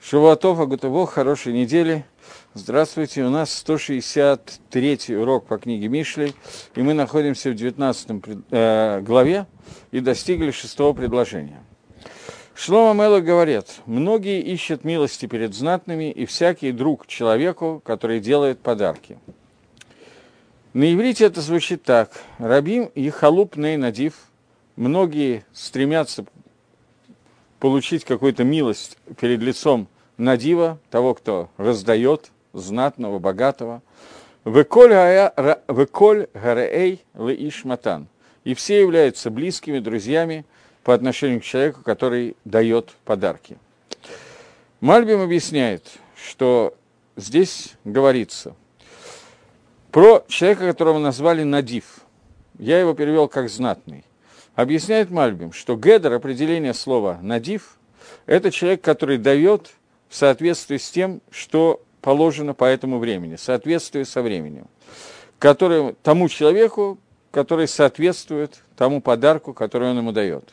Шавуатов, Агутово, хорошей недели. Здравствуйте, у нас 163 урок по книге Мишли, и мы находимся в 19 э, главе и достигли шестого предложения. Шлома Мелах говорит, многие ищут милости перед знатными, и всякий друг человеку, который делает подарки. На иврите это звучит так. Рабим и халуп ней надив. Многие стремятся получить какую-то милость перед лицом надива, того, кто раздает, знатного, богатого. Веколь гареэй леиш матан. И все являются близкими друзьями по отношению к человеку, который дает подарки. Мальбим объясняет, что здесь говорится про человека, которого назвали Надив. Я его перевел как знатный. Объясняет Мальбим, что Гедер, определение слова «надив», это человек, который дает в соответствии с тем, что положено по этому времени, в соответствии со временем, который, тому человеку, который соответствует тому подарку, который он ему дает.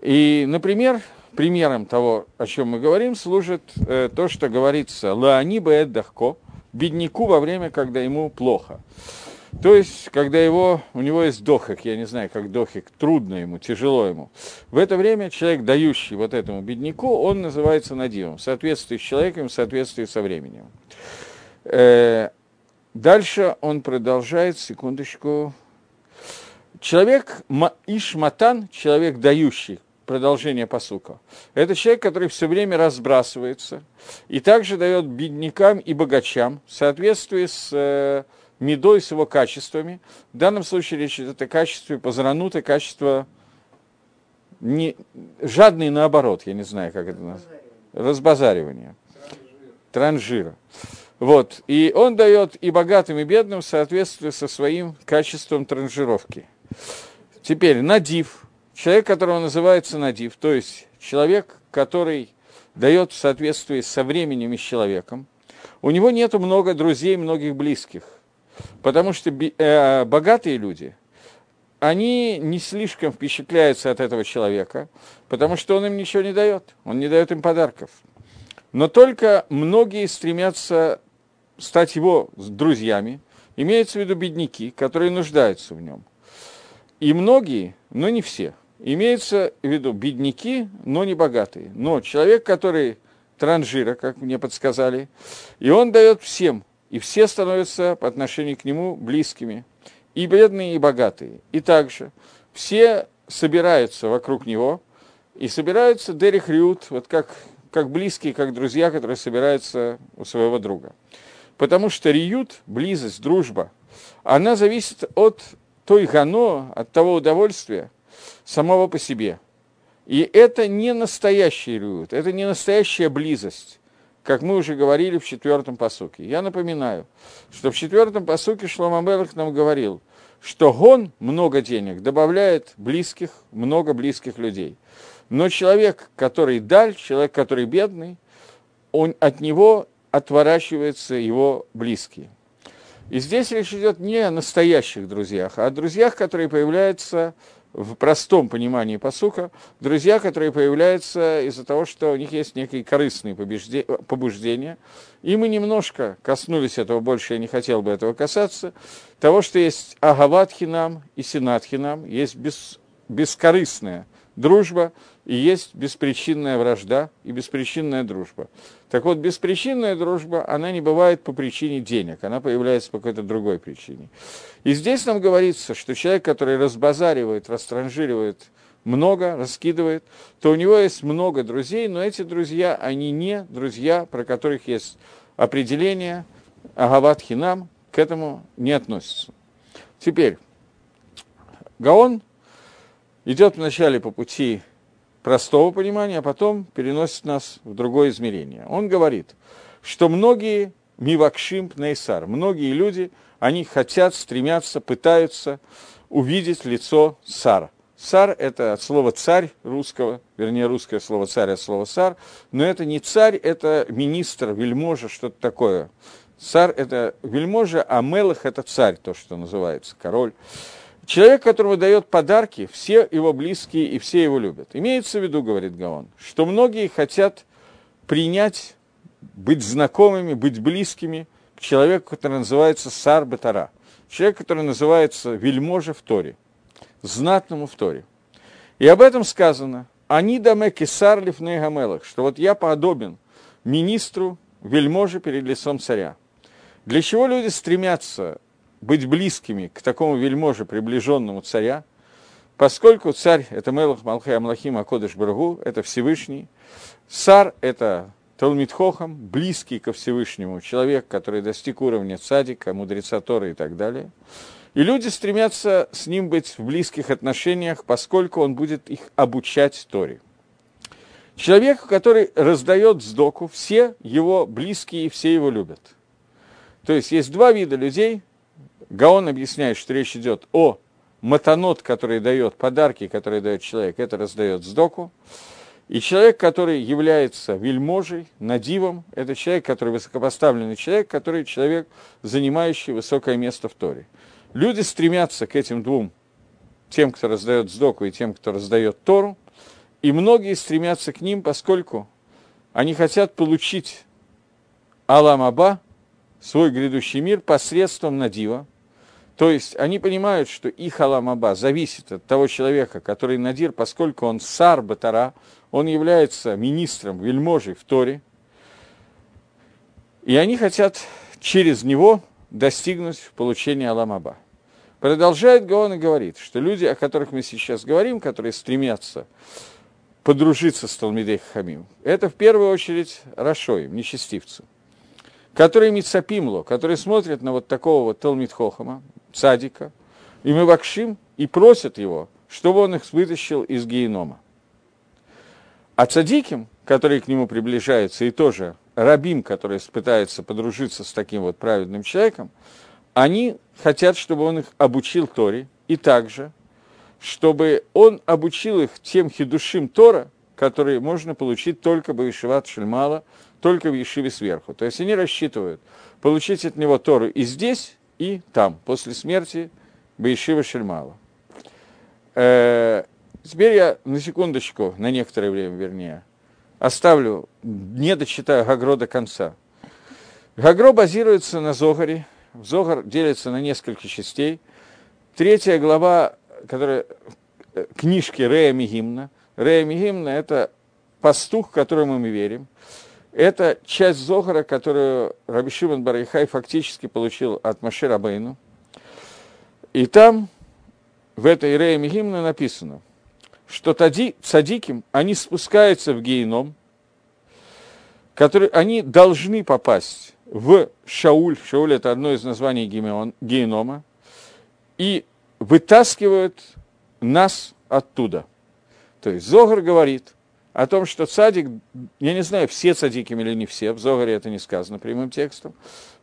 И, например, примером того, о чем мы говорим, служит э, то, что говорится «Лаани бэддахко» – бедняку во время, когда ему плохо. То есть, когда его, у него есть дохик, я не знаю, как дохик, трудно ему, тяжело ему. В это время человек, дающий вот этому бедняку, он называется надивом, в соответствии с человеком, в соответствии со временем. Э, дальше он продолжает, секундочку. Человек, ишматан, человек дающий, продолжение посука. Это человек, который все время разбрасывается и также дает беднякам и богачам в соответствии с э, медой с его качествами. В данном случае речь идет о качестве позрануты, качество не, жадный наоборот, я не знаю, как это называется. Разбазаривание. Транжира. Вот. И он дает и богатым, и бедным в соответствии со своим качеством транжировки. Теперь надив. Человек, которого называется надив, то есть человек, который дает в соответствии со временем и с человеком. У него нет много друзей, многих близких. Потому что э, богатые люди, они не слишком впечатляются от этого человека, потому что он им ничего не дает, он не дает им подарков. Но только многие стремятся стать его друзьями, имеется в виду бедняки, которые нуждаются в нем. И многие, но не все, имеются в виду бедняки, но не богатые. Но человек, который транжира, как мне подсказали, и он дает всем, и все становятся по отношению к нему близкими, и бедные, и богатые. И также все собираются вокруг него, и собираются Дерих Риут, вот как, как близкие, как друзья, которые собираются у своего друга. Потому что Риют, близость, дружба, она зависит от той гано, от того удовольствия самого по себе. И это не настоящий Риют, это не настоящая близость как мы уже говорили в четвертом посуке. Я напоминаю, что в четвертом посуке Шлома Мелах нам говорил, что гон много денег добавляет близких, много близких людей. Но человек, который даль, человек, который бедный, он, от него отворачиваются его близкие. И здесь речь идет не о настоящих друзьях, а о друзьях, которые появляются в простом понимании посука, друзья, которые появляются из-за того, что у них есть некие корыстные побуждения. И мы немножко коснулись этого, больше я не хотел бы этого касаться, того, что есть агават хинам и синат хинам, есть бес, бескорыстная дружба, и есть беспричинная вражда и беспричинная дружба. Так вот, беспричинная дружба, она не бывает по причине денег, она появляется по какой-то другой причине. И здесь нам говорится, что человек, который разбазаривает, растранжиривает много, раскидывает, то у него есть много друзей, но эти друзья, они не друзья, про которых есть определение, агават хинам, к этому не относится. Теперь, Гаон идет вначале по пути простого понимания, а потом переносит нас в другое измерение. Он говорит, что многие мивакшим пнейсар, многие люди, они хотят, стремятся, пытаются увидеть лицо сара. Сар – это от слова царь русского, вернее, русское слово царь от слова сар, но это не царь, это министр, вельможа, что-то такое. Сар – это вельможа, а мелых – это царь, то, что называется, король. Человек, которому дает подарки, все его близкие и все его любят. Имеется в виду, говорит Гаон, что многие хотят принять, быть знакомыми, быть близкими к человеку, который называется Сар Батара. Человек, который называется вельможа в Торе, знатному в Торе. И об этом сказано, они даме кесар лифней что вот я подобен министру, вельможе перед лицом царя. Для чего люди стремятся быть близкими к такому вельможе, приближенному царя, поскольку царь – это Мелах Малхай Амлахим Акодыш Баргу, это Всевышний, Сар – это Талмитхохам, близкий ко Всевышнему, человек, который достиг уровня цадика, мудреца Торы и так далее. И люди стремятся с ним быть в близких отношениях, поскольку он будет их обучать Торе. Человек, который раздает сдоку, все его близкие, все его любят. То есть есть два вида людей. Гаон объясняет, что речь идет о матанот, который дает, подарки, которые дает человек, это раздает сдоку. И человек, который является вельможей, надивом, это человек, который высокопоставленный человек, который человек, занимающий высокое место в Торе. Люди стремятся к этим двум, тем, кто раздает сдоку, и тем, кто раздает Тору, и многие стремятся к ним, поскольку они хотят получить Алам Аба, свой грядущий мир, посредством Надива, то есть они понимают, что их Аламаба зависит от того человека, который Надир, поскольку он сар Батара, он является министром, вельможей в Торе, и они хотят через него достигнуть получения Аламаба. Продолжает Гаон и говорит, что люди, о которых мы сейчас говорим, которые стремятся подружиться с Талмидей Хамим, это в первую очередь Рашоим, нечестивцу, который Мицапимло, который смотрит на вот такого вот Талмид Хохама, цадика, и мы вакшим, и просят его, чтобы он их вытащил из генома. А цадиким, которые к нему приближаются, и тоже рабим, который пытается подружиться с таким вот праведным человеком, они хотят, чтобы он их обучил Торе, и также, чтобы он обучил их тем хидушим Тора, которые можно получить только бы Ишиват Шельмала, только в Ешиве сверху. То есть они рассчитывают получить от него Тору и здесь, и там, после смерти Баишива Шельмала. Э, теперь я на секундочку, на некоторое время вернее, оставлю, не дочитаю Гагро до конца. Гагро базируется на Зогаре. Зогар делится на несколько частей. Третья глава, которая э, книжки Рея Мигимна. Рея Мигимна – это пастух, которому мы верим. Это часть Зохара, которую Раби Шимон Барайхай фактически получил от Маши Рабейну. И там, в этой Рея Мигимна написано, что тади, цадиким, они спускаются в геном, который, они должны попасть в Шауль, Шауль это одно из названий генома, и вытаскивают нас оттуда. То есть Зогар говорит, о том, что цадик, я не знаю, все цадиками или не все, в Зогаре это не сказано прямым текстом,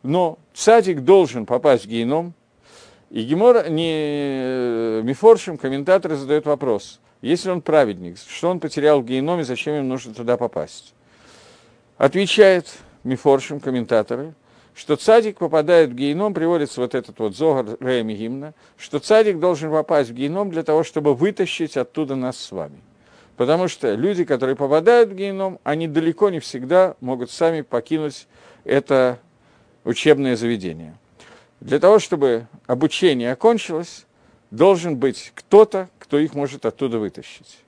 но цадик должен попасть в геном, и Гемор, не Мифоршим, комментаторы задают вопрос, если он праведник, что он потерял в геноме, зачем ему нужно туда попасть? Отвечает Мифоршим, комментаторы, что цадик попадает в геном, приводится вот этот вот Зогар Рея Гимна, что цадик должен попасть в геном для того, чтобы вытащить оттуда нас с вами – Потому что люди, которые попадают в геном, они далеко не всегда могут сами покинуть это учебное заведение. Для того, чтобы обучение окончилось, должен быть кто-то, кто их может оттуда вытащить.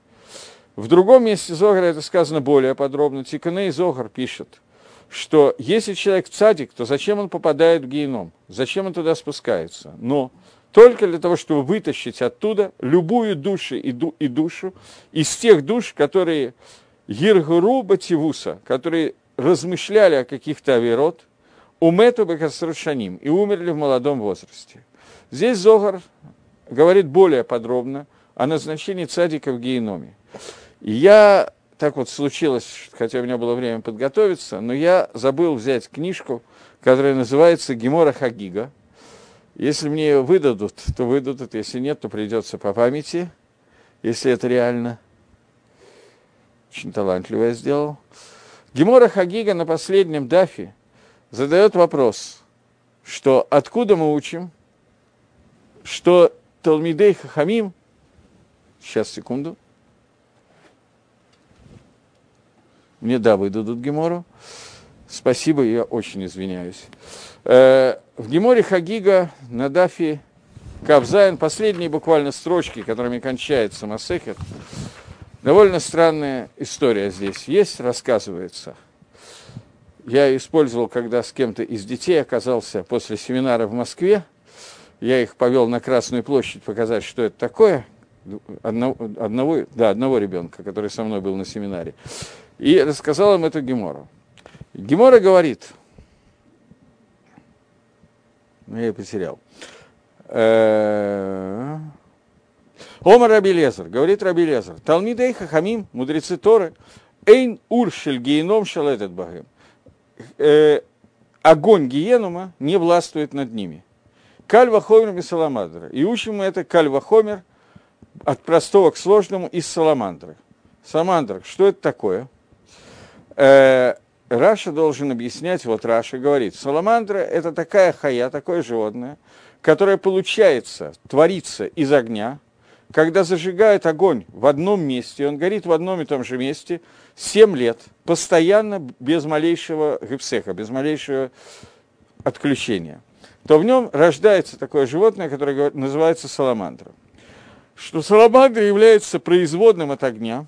В другом месте Зогара это сказано более подробно. Тиканей Зогар пишет, что если человек цадик, то зачем он попадает в геном? Зачем он туда спускается? Но только для того, чтобы вытащить оттуда любую душу и, ду, и душу из тех душ, которые Иргуру Бативуса, которые размышляли о каких-то авирот, умету бекасрушаним и умерли в молодом возрасте. Здесь Зогар говорит более подробно о назначении цадика в геноме. Я, так вот случилось, хотя у меня было время подготовиться, но я забыл взять книжку, которая называется «Гемора Хагига», если мне выдадут, то выдадут, если нет, то придется по памяти, если это реально. Очень талантливо я сделал. Гемора Хагига на последнем дафе задает вопрос, что откуда мы учим, что Талмидей Хахамим, сейчас, секунду, Мне да выдадут Гемору. Спасибо, я очень извиняюсь. Э, в Геморе Хагига на Дафе Кавзайн, последние буквально строчки, которыми кончается Масехет, довольно странная история здесь есть, рассказывается. Я использовал, когда с кем-то из детей оказался после семинара в Москве, я их повел на Красную площадь показать, что это такое, одного, одного, да, одного ребенка, который со мной был на семинаре, и рассказал им эту Гемору. Гемора говорит, ну, я ее потерял. Э, Омар Раби Лезер, говорит Раби Лезер, Талмидей Хахамим, мудрецы Торы, Эйн Уршель Геном Шалетет Багем. Э, огонь Гиенума не властвует над ними. Кальва Хомер и Саламандра. И учим мы это Кальва Хомер от простого к сложному из Саламандры. Саламандра, что это такое? Раши должен объяснять, вот Раши говорит, саламандра – это такая хая, такое животное, которое получается, творится из огня, когда зажигают огонь в одном месте, он горит в одном и том же месте 7 лет, постоянно, без малейшего הפסק а, без малейшего отключения, то в нем рождается такое животное, которое называется саламандра. Что саламандра является производным от огня,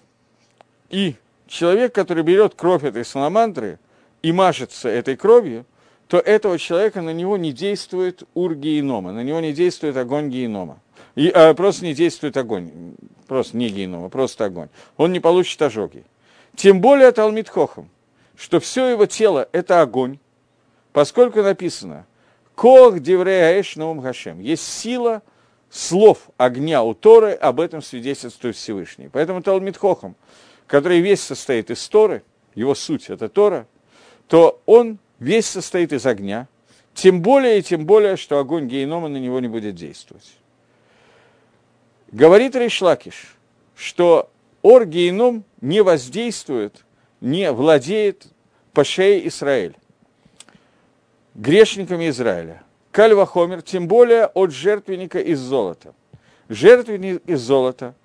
и человек, который берет кровь этой саламандры и мажется этой кровью, то этого человека на него не действует ур генома, на него не действует огонь генома. И, а, просто не действует огонь, просто не генома, просто огонь. Он не получит ожоги. Тем более Талмит Хохам, что все его тело – это огонь, поскольку написано «Кох девреаэш наум хашем» – есть сила слов огня у Торы, об этом свидетельствует Всевышний. Поэтому Талмит Хохам – который весь состоит из Торы, его суть – это Тора, то он весь состоит из огня, тем более и тем более, что огонь генома на него не будет действовать. Говорит Ришлакиш, что ор геном не воздействует, не владеет по шее Израиль, грешниками Израиля. Кальва Хомер, тем более от жертвенника из золота. Жертвенник из золота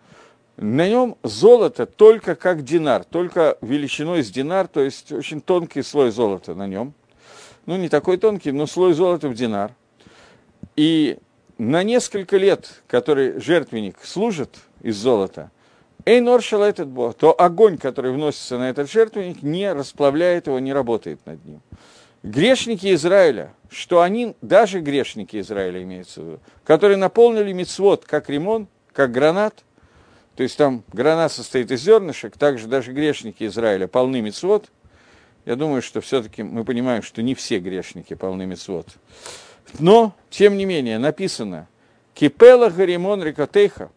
на нем золото только как динар, только величиной с динар, то есть очень тонкий слой золота на нем. Ну, не такой тонкий, но слой золота в динар. И на несколько лет, который жертвенник служит из золота, Эйнор этот Бог, то огонь, который вносится на этот жертвенник, не расплавляет его, не работает над ним. Грешники Израиля, что они, даже грешники Израиля имеются в виду, которые наполнили мицвод как ремон, как гранат – то есть там грана состоит из зернышек, также даже грешники Израиля полны мецвод. Я думаю, что все-таки мы понимаем, что не все грешники полны мецвод. Но, тем не менее, написано «Кипела гаримон рекотейха»,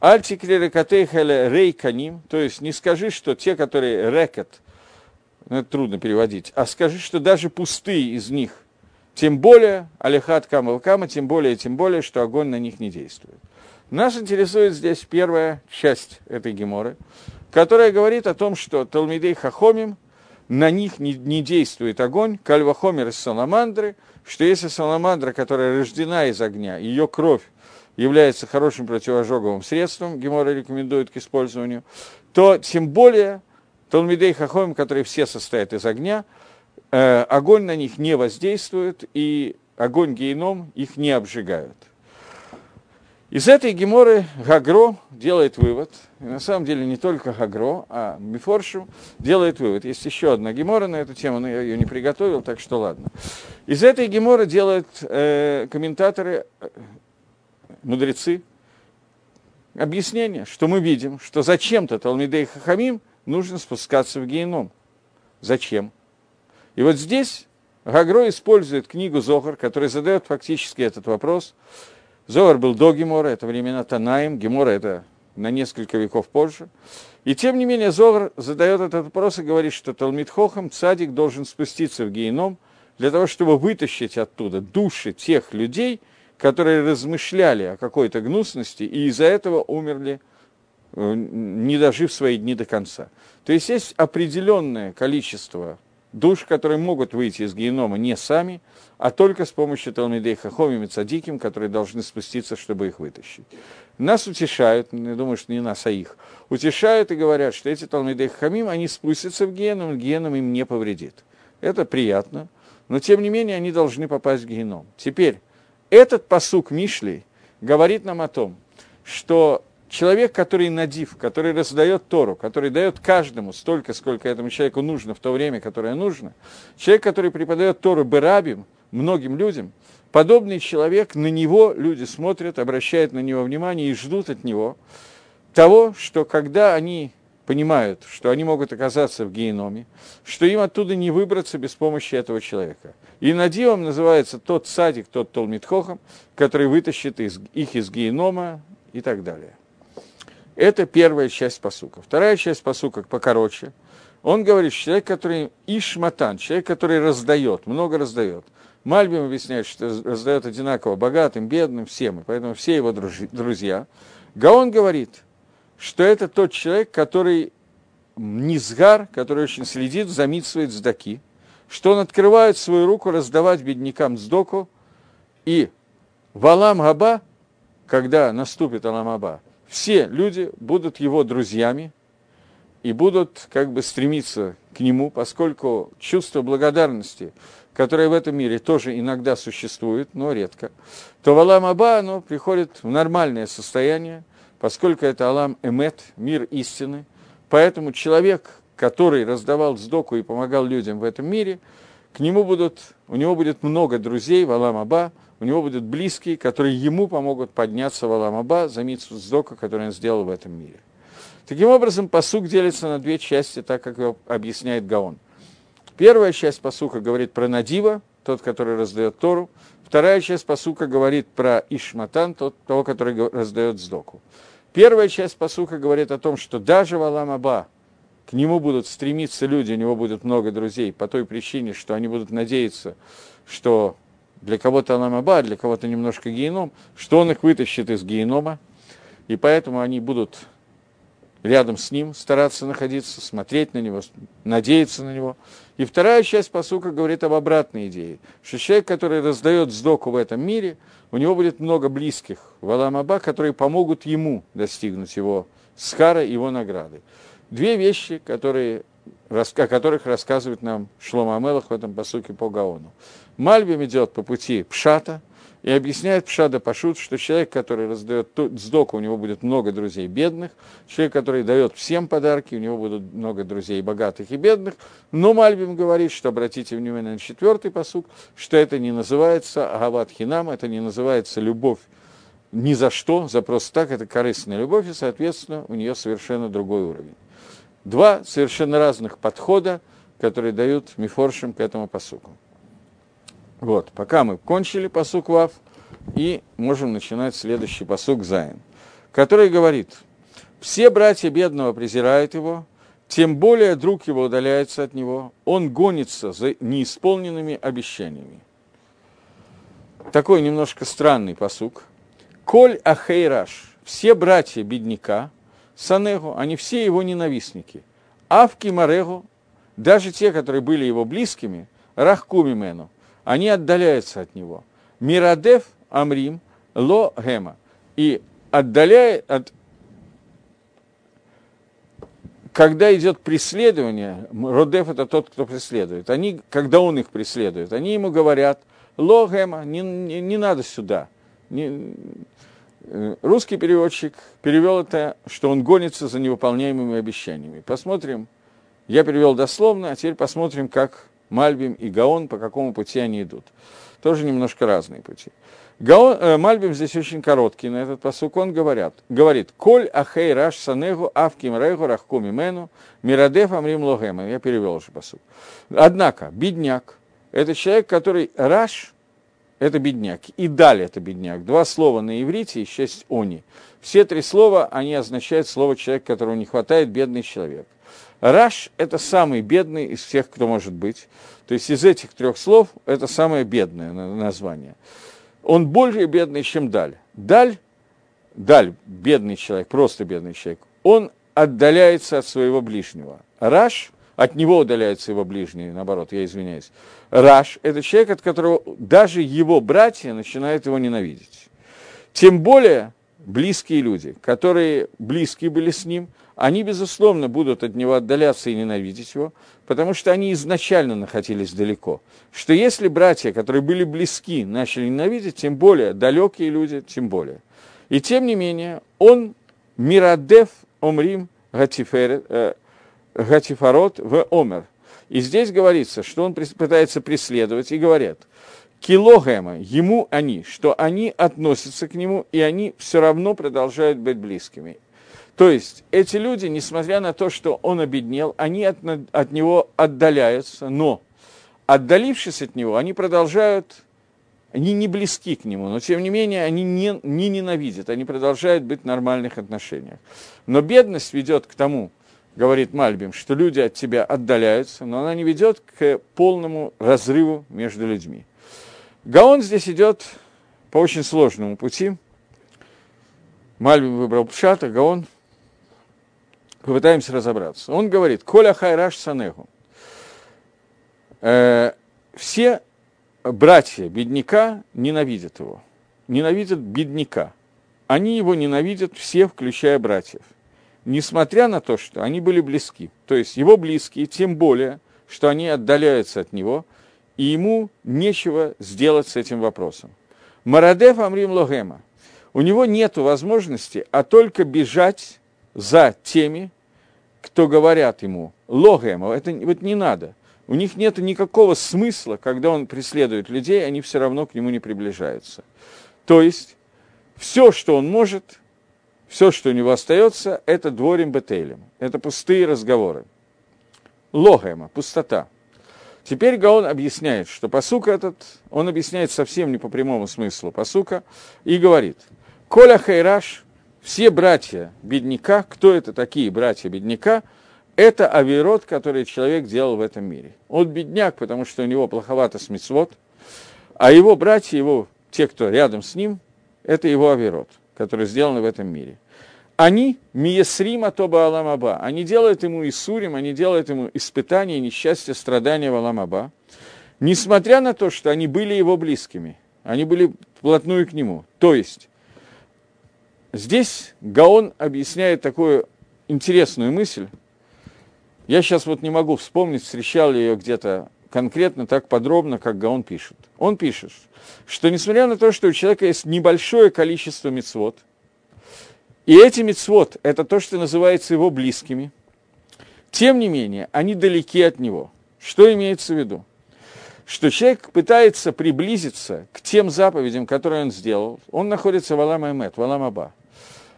Альтикли рекотейха рейканим, то есть не скажи, что те, которые рекот, ну, это трудно переводить, а скажи, что даже пустые из них, тем более, алихат камал кама, тем более, тем более, что огонь на них не действует. Нас интересует здесь первая часть этой геморы, которая говорит о том, что Талмидей Хахомим, на них не, не действует огонь, кальвахомер из саламандры, что если саламандра, которая рождена из огня, ее кровь является хорошим противожоговым средством, Гемора рекомендует к использованию, то тем более Талмидей Хахомим, которые все состоят из огня, э, огонь на них не воздействует, и огонь геном их не обжигают. Из этой геморы Гагро делает вывод, и на самом деле не только Гагро, а Мифоршу делает вывод. Есть еще одна гемора на эту тему, но я ее не приготовил, так что ладно. Из этой геморы делают э, комментаторы, э, мудрецы, объяснение, что мы видим, что зачем-то Талмидей Хахамим нужно спускаться в геном. Зачем? И вот здесь Гагро использует книгу Зохар, которая задает фактически этот вопрос – Зовар был до Гемора, это времена Танаим, Гемора это на несколько веков позже. И тем не менее Зовар задает этот вопрос и говорит, что Талмит Хохам, цадик, должен спуститься в геном для того, чтобы вытащить оттуда души тех людей, которые размышляли о какой-то гнусности и из-за этого умерли, э, не дожив свои дни до конца. То есть есть определенное количество душ, которые могут выйти из генома не сами, а только с помощью Талмидей Хахомим и Цадиким, которые должны спуститься, чтобы их вытащить. Нас утешают, я думаю, что не нас, а их, утешают и говорят, что эти Талмидей Хахамим, они спустятся в геном, геном им не повредит. Это приятно, но тем не менее они должны попасть в геном. Теперь, этот посук Мишли говорит нам о том, что человек, который надив, который раздает Тору, который дает каждому столько, сколько этому человеку нужно в то время, которое нужно, человек, который преподает Тору Берабим, многим людям, подобный человек, на него люди смотрят, обращают на него внимание и ждут от него того, что когда они понимают, что они могут оказаться в геноме, что им оттуда не выбраться без помощи этого человека. И надивом называется тот садик, тот Толмитхохам, который вытащит их из генома и так далее. Это первая часть посука. Вторая часть посука покороче. Он говорит, что человек, который ишматан, человек, который раздает, много раздает. Мальбим объясняет, что раздает одинаково богатым, бедным, всем, и поэтому все его друзья. Гаон говорит, что это тот человек, который низгар, который очень следит за митсвой что он открывает свою руку раздавать беднякам сдоку, и в Алам Габа, когда наступит Алам все люди будут его друзьями и будут как бы стремиться к нему, поскольку чувство благодарности, которое в этом мире тоже иногда существует, но редко, то в Алам Аба оно приходит в нормальное состояние, поскольку это Алам Эмет, мир истины. Поэтому человек, который раздавал сдоку и помогал людям в этом мире, к нему будут, у него будет много друзей в Алам Аба, у него будут близкие, которые ему помогут подняться в Аламаба за митсу Сдока, который он сделал в этом мире. Таким образом, посук делится на две части, так как его объясняет Гаон. Первая часть посука говорит про Надива, тот, который раздает Тору. Вторая часть посука говорит про Ишматан, тот, того, который раздает Сдоку. Первая часть посука говорит о том, что даже в Аламаба к нему будут стремиться люди, у него будет много друзей, по той причине, что они будут надеяться, что для кого-то Аламаба, для кого-то немножко геном, что он их вытащит из генома, и поэтому они будут рядом с ним стараться находиться, смотреть на него, надеяться на него. И вторая часть посука говорит об обратной идее, что человек, который раздает сдоку в этом мире, у него будет много близких в Аламаба, которые помогут ему достигнуть его скара, его награды. Две вещи, которые, о которых рассказывает нам Шлома Амелах в этом посуке по Гаону. Мальбим идет по пути Пшата и объясняет Пшада Пашут, что человек, который раздает сдоку, у него будет много друзей бедных, человек, который дает всем подарки, у него будут много друзей богатых и бедных, но Мальбим говорит, что обратите внимание на четвертый посук, что это не называется Агават Хинам, это не называется любовь ни за что, за просто так, это корыстная любовь, и, соответственно, у нее совершенно другой уровень. Два совершенно разных подхода, которые дают мифоршим к этому посуку. Вот, пока мы кончили посук Вав, и можем начинать следующий посук Зайн, который говорит, все братья бедного презирают его, тем более друг его удаляется от него, он гонится за неисполненными обещаниями. Такой немножко странный посук. Коль Ахейраш, все братья бедняка, Санегу, они все его ненавистники. Авки Марегу, даже те, которые были его близкими, Рахкумимену, они отдаляются от него. Мирадев Амрим Ло Гема. И отдаляет от... Когда идет преследование, Родев это тот, кто преследует. Они, когда он их преследует, они ему говорят, Ло Гема, не, не, не надо сюда. Не... Э, русский переводчик перевел это, что он гонится за невыполняемыми обещаниями. Посмотрим, я перевел дословно, а теперь посмотрим, как Мальбим и Гаон, по какому пути они идут. Тоже немножко разные пути. Гаон, э, Мальбим здесь очень короткий на этот посук. Он говорят, говорит, «Коль ахей раш санегу авким регу рахкуми мену мирадев амрим логема». Я перевел уже посук. Однако, бедняк – это человек, который раш – это бедняк, и далее это бедняк. Два слова на иврите и шесть они. Все три слова, они означают слово человек, которого не хватает, бедный человек. Раш – это самый бедный из всех, кто может быть. То есть из этих трех слов это самое бедное название. Он более бедный, чем Даль. Даль, Даль, бедный человек, просто бедный человек, он отдаляется от своего ближнего. Раш, от него удаляются его ближние, наоборот, я извиняюсь. Раш – это человек, от которого даже его братья начинают его ненавидеть. Тем более близкие люди, которые близкие были с ним, они, безусловно, будут от него отдаляться и ненавидеть его, потому что они изначально находились далеко. Что если братья, которые были близки, начали ненавидеть, тем более далекие люди, тем более. И тем не менее, он мирадев омрим э, гатифарот в омер. И здесь говорится, что он пытается преследовать, и говорят, килогема, ему они, что они относятся к нему, и они все равно продолжают быть близкими. То есть эти люди, несмотря на то, что он обеднел, они от, от него отдаляются, но отдалившись от него, они продолжают, они не близки к нему, но тем не менее они не, не ненавидят, они продолжают быть в нормальных отношениях. Но бедность ведет к тому, говорит Мальбим, что люди от тебя отдаляются, но она не ведет к полному разрыву между людьми. Гаон здесь идет по очень сложному пути. Мальбим выбрал Пшата, Гаон попытаемся разобраться. Он говорит, Коля Хайраш Санеху. Э, все братья бедняка ненавидят его. Ненавидят бедняка. Они его ненавидят все, включая братьев. Несмотря на то, что они были близки. То есть его близкие, тем более, что они отдаляются от него, и ему нечего сделать с этим вопросом. Марадев Амрим Логема. У него нет возможности, а только бежать за теми, кто говорят ему, логема, это вот не надо. У них нет никакого смысла, когда он преследует людей, они все равно к нему не приближаются. То есть, все, что он может, все, что у него остается, это дворим бетейлем. Это пустые разговоры. Логема, пустота. Теперь Гаон объясняет, что посука этот, он объясняет совсем не по прямому смыслу посука, и говорит, «Коля хайраш все братья бедняка, кто это такие братья бедняка, это авирот, который человек делал в этом мире. Он бедняк, потому что у него плоховато смецвод, а его братья, его, те, кто рядом с ним, это его авирот, который сделан в этом мире. Они миесрим атоба аламаба. Они делают ему исурим, они делают ему испытания, несчастья, страдания в аламаба. Несмотря на то, что они были его близкими, они были вплотную к нему. То есть, Здесь Гаон объясняет такую интересную мысль. Я сейчас вот не могу вспомнить, встречал ли ее где-то конкретно так подробно, как Гаон пишет. Он пишет, что несмотря на то, что у человека есть небольшое количество мецвод, и эти мецвод – это то, что называется его близкими, тем не менее, они далеки от него. Что имеется в виду? Что человек пытается приблизиться к тем заповедям, которые он сделал. Он находится в Алам Эмет, в Алам Аба.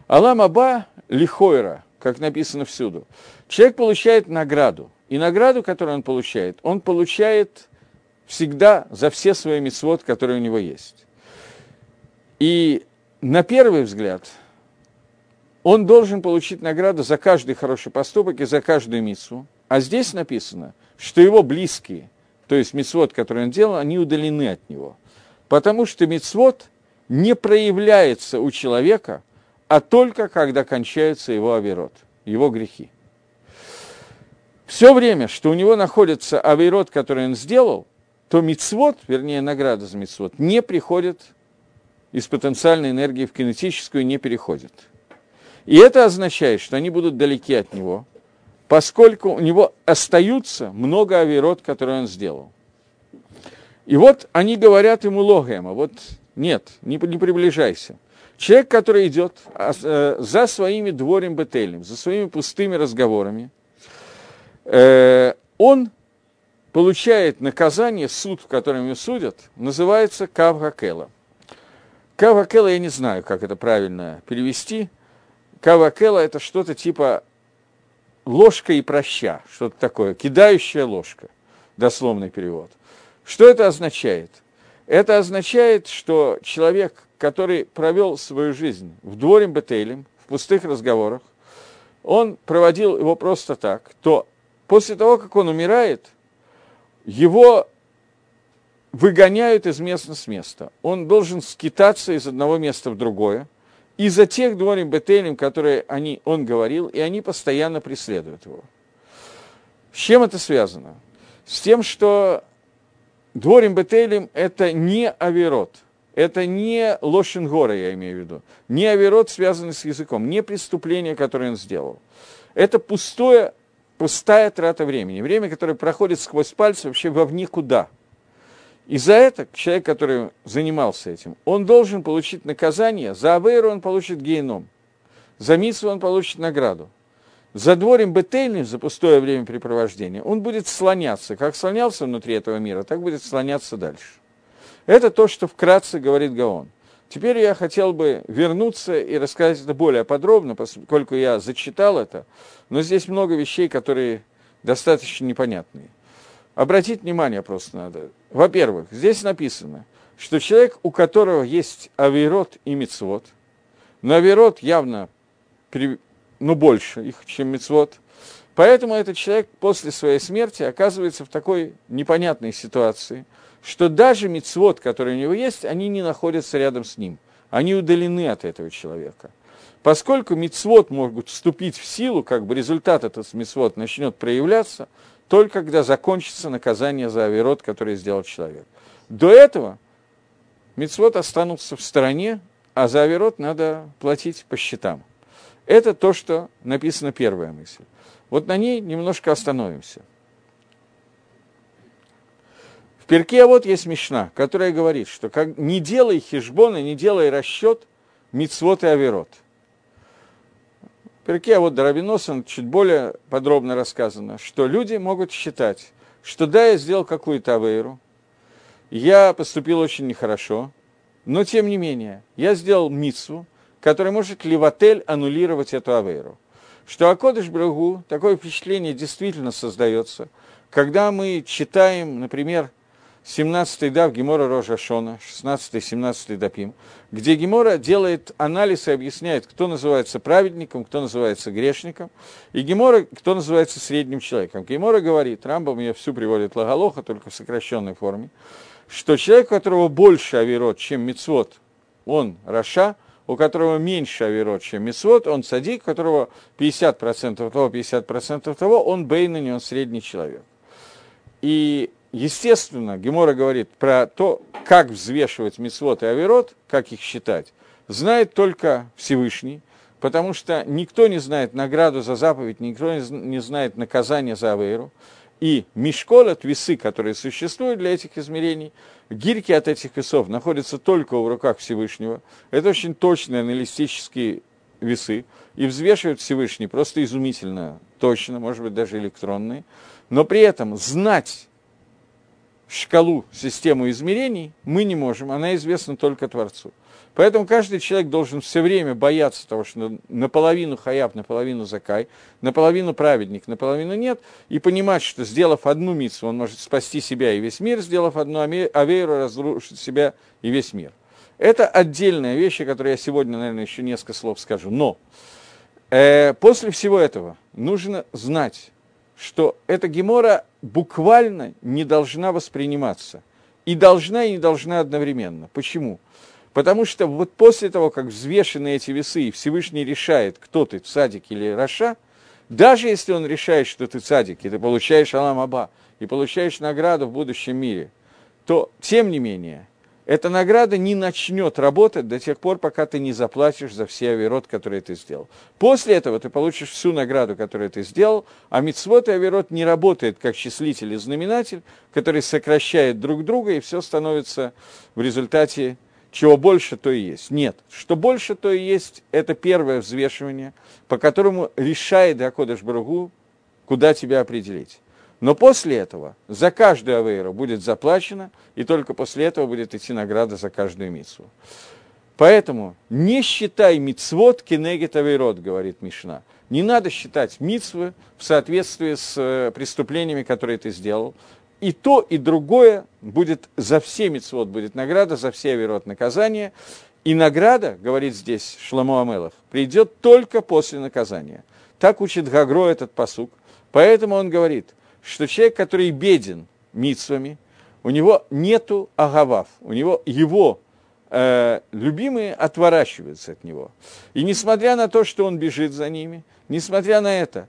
Алам Аба лихойра, как написано всюду. Человек получает награду. И награду, которую он получает, он получает всегда за все свои мецвод, которые у него есть. И на первый взгляд он должен получить награду за каждый хороший поступок и за каждую митсу. А здесь написано, что его близкие, то есть мицвод, который он делал, они удалены от него. Потому что мицвод не проявляется у человека а только когда кончается его авирот, его грехи. Все время, что у него находится авирот, который он сделал, то мицвод, вернее, награда за мицвод, не приходит из потенциальной энергии в кинетическую, не переходит. И это означает, что они будут далеки от него, поскольку у него остаются много авирот, которые он сделал. И вот они говорят ему логема, вот нет, не, не приближайся. Человек, который идет а, э, за своими дворем бетельным, за своими пустыми разговорами, э, он получает наказание, суд, в котором его судят, называется Кавгакела. Кавгакела я не знаю, как это правильно перевести. Кавгакела это что-то типа ложка и проща, что-то такое, кидающая ложка, дословный перевод. Что это означает? Это означает, что человек, который провел свою жизнь в дворе Бетейлем, в пустых разговорах, он проводил его просто так, то после того, как он умирает, его выгоняют из места с места. Он должен скитаться из одного места в другое, из-за тех дворим Бетелем, которые они, он говорил, и они постоянно преследуют его. С чем это связано? С тем, что дворим бетелем – это не авирот, это не лошенгора, я имею в виду, не авирот, связанный с языком, не преступление, которое он сделал. Это пустое, пустая трата времени, время, которое проходит сквозь пальцы вообще во никуда. И за это человек, который занимался этим, он должен получить наказание, за авейру он получит геном, за митсу он получит награду. За дворем Бетельни, за пустое времяпрепровождение, он будет слоняться. Как слонялся внутри этого мира, так будет слоняться дальше. Это то, что вкратце говорит Гаон. Теперь я хотел бы вернуться и рассказать это более подробно, поскольку я зачитал это, но здесь много вещей, которые достаточно непонятные. Обратить внимание просто надо. Во-первых, здесь написано, что человек, у которого есть авирот и мицвод, но авирот явно ну, больше их, чем мицвод. Поэтому этот человек после своей смерти оказывается в такой непонятной ситуации, что даже мицвод, который у него есть, они не находятся рядом с ним. Они удалены от этого человека. Поскольку мицвод могут вступить в силу, как бы результат этот мицвод начнет проявляться, только когда закончится наказание за авирот, который сделал человек. До этого мицвод останутся в стороне, а за авирот надо платить по счетам. Это то, что написано первая мысль. Вот на ней немножко остановимся. Перке вот есть Мишна, которая говорит, что как, не делай хижбона, не делай расчет мицвод и аверот. Перке вот Дарабиносан чуть более подробно рассказано, что люди могут считать, что да, я сделал какую-то авейру, я поступил очень нехорошо, но тем не менее, я сделал мицву, который может ливатель аннулировать эту авейру. Что Акодыш Брагу, такое впечатление действительно создается, когда мы читаем, например, 17-й дав Гемора Рожа Шона, 16-17 дапим, где Гемора делает анализ и объясняет, кто называется праведником, кто называется грешником, и Гемора, кто называется средним человеком. Гемора говорит, Рамбам ее всю приводит Лагалоха, только в сокращенной форме, что человек, у которого больше авирот, чем мицвод, он Раша – у которого меньше авирот, чем Мисвод, он садик, у которого 50% того, 50% того, он бейнани, он средний человек. И, естественно, Гемора говорит про то, как взвешивать Мисвод и авирот, как их считать, знает только Всевышний, потому что никто не знает награду за заповедь, никто не знает наказание за авейру. И мешколот, весы, которые существуют для этих измерений, гирьки от этих весов находятся только в руках Всевышнего. Это очень точные аналитические весы. И взвешивают Всевышний просто изумительно точно, может быть, даже электронные. Но при этом знать шкалу, систему измерений мы не можем, она известна только Творцу. Поэтому каждый человек должен все время бояться того, что наполовину хаяб, наполовину закай, наполовину праведник, наполовину нет, и понимать, что сделав одну мицу, он может спасти себя и весь мир, сделав одну авейру, разрушить себя и весь мир. Это отдельная вещь, о которой я сегодня, наверное, еще несколько слов скажу. Но э, после всего этого нужно знать, что эта гемора буквально не должна восприниматься. И должна, и не должна одновременно. Почему? Потому что вот после того, как взвешены эти весы, и Всевышний решает, кто ты, цадик или Раша, даже если он решает, что ты цадик, и ты получаешь Алам Аба, и получаешь награду в будущем мире, то, тем не менее, эта награда не начнет работать до тех пор, пока ты не заплатишь за все авирот, которые ты сделал. После этого ты получишь всю награду, которую ты сделал, а мицвод и авирот не работает как числитель и знаменатель, который сокращает друг друга, и все становится в результате чего больше, то и есть. Нет, что больше, то и есть, это первое взвешивание, по которому решает Акодыш Баругу, куда тебя определить. Но после этого за каждую авейру будет заплачено, и только после этого будет идти награда за каждую митсву. Поэтому не считай мицвод кенегет авейрот, говорит Мишна. Не надо считать мицвы в соответствии с э, преступлениями, которые ты сделал и то, и другое будет за все мецвод будет награда, за все верот наказание. И награда, говорит здесь Шламу Амелах, придет только после наказания. Так учит Гагро этот посук. Поэтому он говорит, что человек, который беден мицвами, у него нету агавав, у него его э, любимые отворачиваются от него. И несмотря на то, что он бежит за ними, несмотря на это,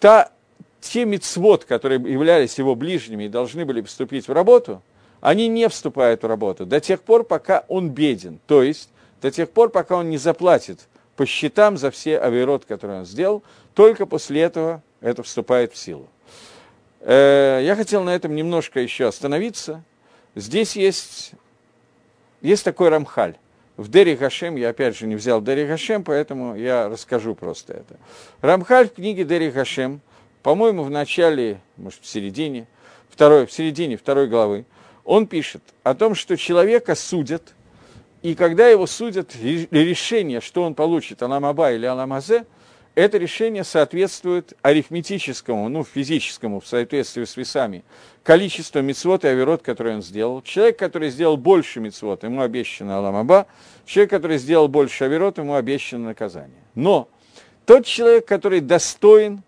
та те мицвод, которые являлись его ближними и должны были вступить в работу, они не вступают в работу до тех пор, пока он беден. То есть до тех пор, пока он не заплатит по счетам за все авирот, которые он сделал, только после этого это вступает в силу. Э, я хотел на этом немножко еще остановиться. Здесь есть, есть такой Рамхаль. В Дери Гашем, я опять же не взял Дери Гашем, поэтому я расскажу просто это. Рамхаль в книге Дери Гашем, по-моему, в начале, может, в середине, второй, в середине второй главы, он пишет о том, что человека судят, и когда его судят, решение, что он получит, Аламаба или Аламазе, это решение соответствует арифметическому, ну, физическому, в соответствии с весами, количеству мицвод и авирот, который он сделал. Человек, который сделал больше мицвод, ему обещано Аламаба. Человек, который сделал больше авирот, ему обещано наказание. Но тот человек, который достоин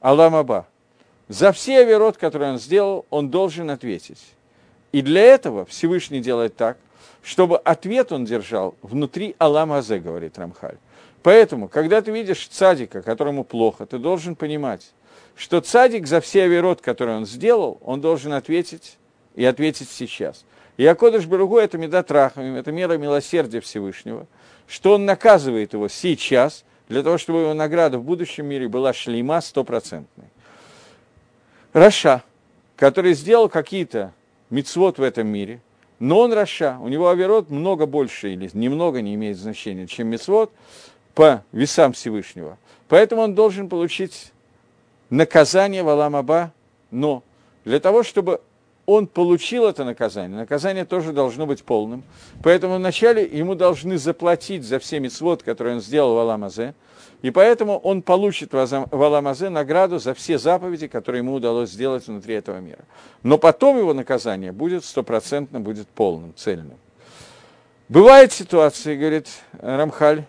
Аламаба, за все авирот, которые он сделал, он должен ответить. И для этого Всевышний делает так, чтобы ответ он держал внутри Аламазе, говорит Рамхаль. Поэтому, когда ты видишь цадика, которому плохо, ты должен понимать, что цадик за все авирот, которые он сделал, он должен ответить и ответить сейчас. И Акодыш Баругу – это медат рахамим, это мера милосердия Всевышнего, что он наказывает его сейчас, для того, чтобы его награда в будущем мире была шлейма стопроцентной. רשע, который сделал какие-то מצוות в этом мире, но он רשע, у него עבירות много больше, или немного не имеет значения, чем מצוות, по весам Всевышнего. Поэтому он должен получить наказание в עולם הבא, но для того, чтобы он получил это наказание, наказание тоже должно быть полным. Поэтому вначале ему должны заплатить за все מצוות, которые он сделал в עולם הזה, и поэтому он получит в Аламазе награду за все заповеди, которые ему удалось сделать внутри этого мира. Но потом его наказание будет стопроцентно, будет полным, цельным. Бывают ситуации, говорит Рамхаль,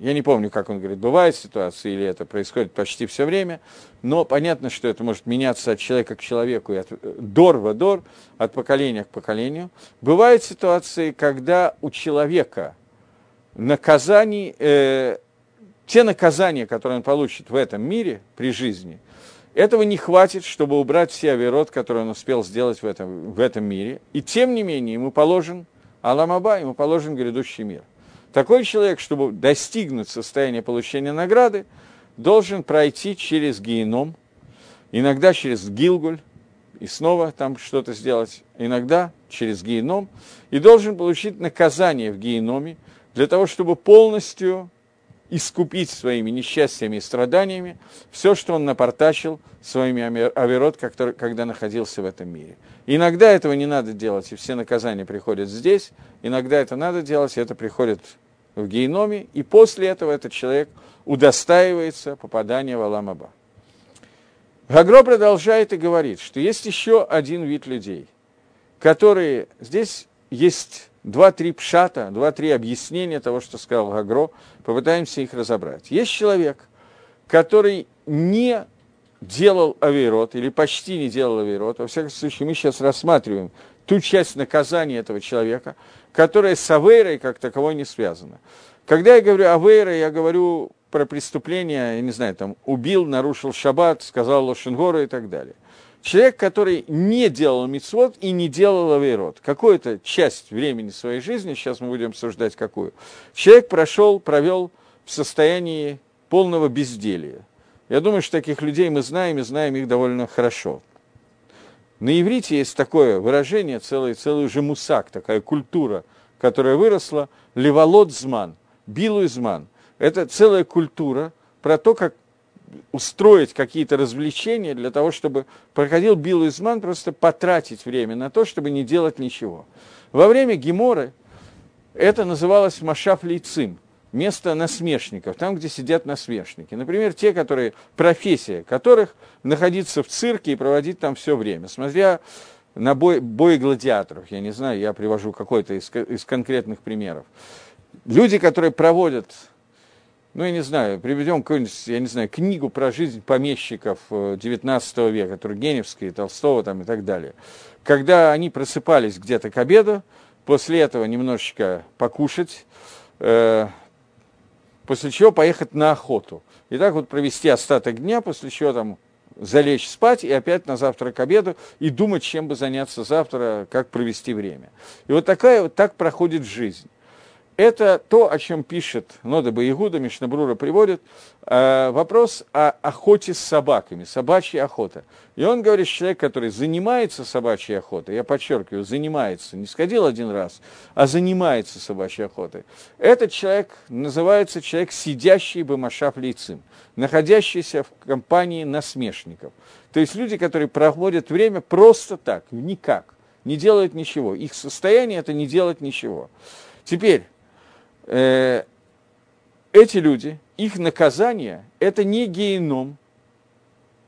я не помню, как он говорит, бывает ситуации, или это происходит почти все время, но понятно, что это может меняться от человека к человеку, и от э, дор в дор, от поколения к поколению. Бывают ситуации, когда у человека наказаний, э, те наказания, которые он получит в этом мире при жизни, этого не хватит, чтобы убрать все авирот, которые он успел сделать в этом, в этом мире. И тем не менее, ему положен Аламаба, ему положен грядущий мир. Такой человек, чтобы достигнуть состояния получения награды, должен пройти через геном, иногда через Гилгуль, и снова там что-то сделать, иногда через геном, и должен получить наказание в геноме для того, чтобы полностью искупить своими несчастьями и страданиями все, что он напортачил своими авирот, когда находился в этом мире. Иногда этого не надо делать, и все наказания приходят здесь, иногда это надо делать, и это приходит в геноме, и после этого этот человек удостаивается попадания в Аламаба. Гагро продолжает и говорит, что есть еще один вид людей, которые здесь есть два-три пшата, два-три объяснения того, что сказал Гагро, попытаемся их разобрать. Есть человек, который не делал авейрот, или почти не делал авейрот, во всяком случае, мы сейчас рассматриваем ту часть наказания этого человека, которая с авейрой как таковой не связана. Когда я говорю авейра, я говорю про преступление, я не знаю, там, убил, нарушил шаббат, сказал Лошенгора и так далее. Человек, который не делал мицвод и не делал авейрот, какую-то часть времени своей жизни, сейчас мы будем обсуждать какую, человек прошел, провел в состоянии полного безделия. Я думаю, что таких людей мы знаем и знаем их довольно хорошо. На иврите есть такое выражение, целый, целый уже мусак, такая культура, которая выросла, леволот зман, билу зман. Это целая культура про то, как устроить какие-то развлечения для того, чтобы проходил билу изман, просто потратить время на то, чтобы не делать ничего. Во время Геморы это называлось Машаф Лейцим – место насмешников, там, где сидят насмешники. Например, те, которые, профессия которых находиться в цирке и проводить там все время, смотря на бой, бой гладиаторов, я не знаю, я привожу какой-то из, из конкретных примеров. Люди, которые проводят, ну, я не знаю, приведем какую-нибудь, я не знаю, книгу про жизнь помещиков XIX э, века, Тургеневской, Толстого там и так далее. Когда они просыпались где-то к обеду, после этого немножечко покушать, э, после чего поехать на охоту. И так вот провести остаток дня, после чего там залечь спать и опять на завтра к обеду и думать, чем бы заняться завтра, как провести время. И вот такая вот так проходит жизнь. Это то, о чем пишет Нода Баигуда, Мишнабрура приводит, э, вопрос о охоте с собаками, собачья охота. И он говорит, человек, который занимается собачьей охотой, я подчеркиваю, занимается, не сходил один раз, а занимается собачьей охотой, этот человек называется человек, сидящий бы Машав лицем, находящийся в компании насмешников. То есть люди, которые проводят время просто так, никак, не делают ничего. Их состояние – это не делать ничего. Теперь, э, эти люди, их наказание – это не геном,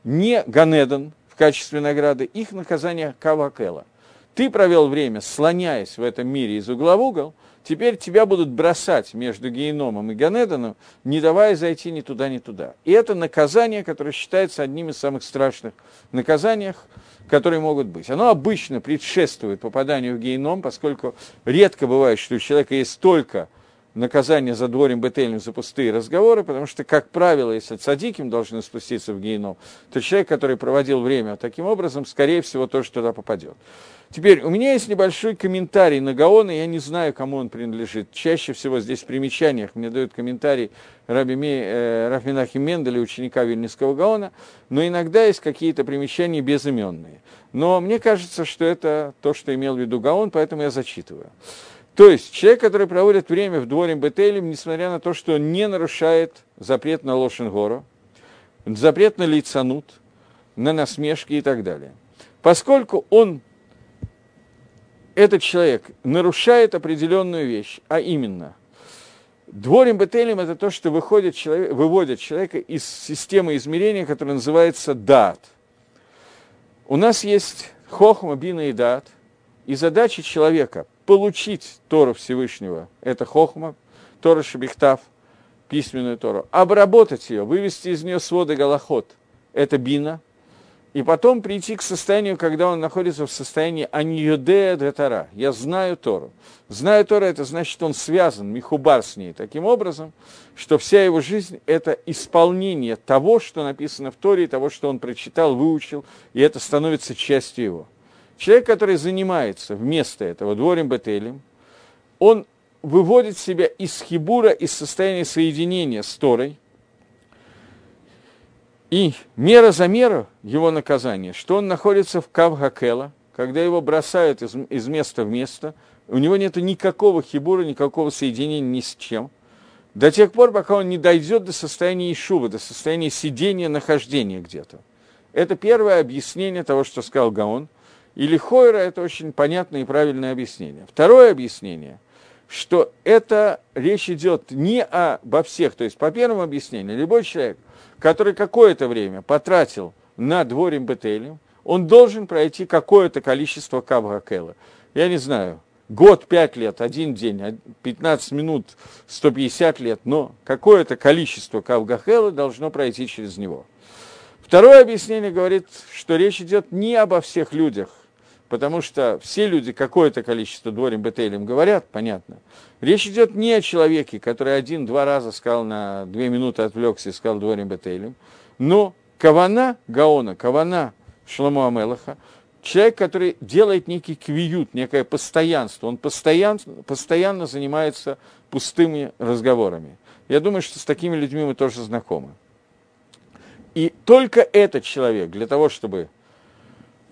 не Ганедон в качестве награды, их наказание – Кавакела. Ты провел время, слоняясь в этом мире из угла в угол, теперь тебя будут бросать между геном и Ганеданом, не давая зайти ни туда, ни туда. И это наказание, которое считается одним из самых страшных наказаний, которые могут быть. Оно обычно предшествует попаданию в геном, поскольку редко бывает, что у человека есть столько наказание за дворем Бетельным за пустые разговоры, потому что, как правило, если цадиким должны спуститься в геном, то человек, который проводил время таким образом, скорее всего, тоже туда попадет. Теперь, у меня есть небольшой комментарий на Гаона, я не знаю, кому он принадлежит. Чаще всего здесь в примечаниях мне дают комментарий Раби Ми, э, Рафминахи Менделя, ученика Вильнинского Гаона, но иногда есть какие-то примечания безыменные. Но мне кажется, что это то, что имел в виду Гаон, поэтому я зачитываю. То есть человек, который проводит время в дворе Бетелем, несмотря на то, что он не нарушает запрет на Лошенгору, запрет на лицанут, на насмешки и так далее. Поскольку он, этот человек, нарушает определенную вещь, а именно, дворим Бетелем – это то, что выходит человек, выводит человека из системы измерения, которая называется дат. У нас есть хохма, бина и дат, и задача человека – получить Тору Всевышнего, это хохма, Тора Шабихтав, письменную Тору, обработать ее, вывести из нее своды Галахот, это бина, и потом прийти к состоянию, когда он находится в состоянии аньюдея де. Я знаю Тору. Знаю Тору, это значит, он связан, михубар с ней, таким образом, что вся его жизнь – это исполнение того, что написано в Торе, того, что он прочитал, выучил, и это становится частью его. Человек, который занимается вместо этого дворем Бетелем, он выводит себя из хибура, из состояния соединения с Торой, и мера за меру его наказания, что он находится в Кавгакела, когда его бросают из, из места в место, у него нет никакого хибура, никакого соединения ни с чем, до тех пор, пока он не дойдет до состояния Ишува, до состояния сидения, нахождения где-то. Это первое объяснение того, что сказал Гаон – или Хойра – это очень понятное и правильное объяснение. Второе объяснение, что это речь идет не обо всех, то есть по первому объяснению, любой человек, который какое-то время потратил на дворим Бетелем, он должен пройти какое-то количество Кавгакела. Я не знаю, год, пять лет, один день, 15 минут, 150 лет, но какое-то количество Кавгахела должно пройти через него. Второе объяснение говорит, что речь идет не обо всех людях, потому что все люди какое-то количество дворим бетейлем говорят, понятно. Речь идет не о человеке, который один-два раза сказал на две минуты отвлекся и сказал дворим бетейлем, но кавана Гаона, кавана Шломо Амелаха, человек, который делает некий квиют, некое постоянство, он постоянно, постоянно занимается пустыми разговорами. Я думаю, что с такими людьми мы тоже знакомы. И только этот человек для того, чтобы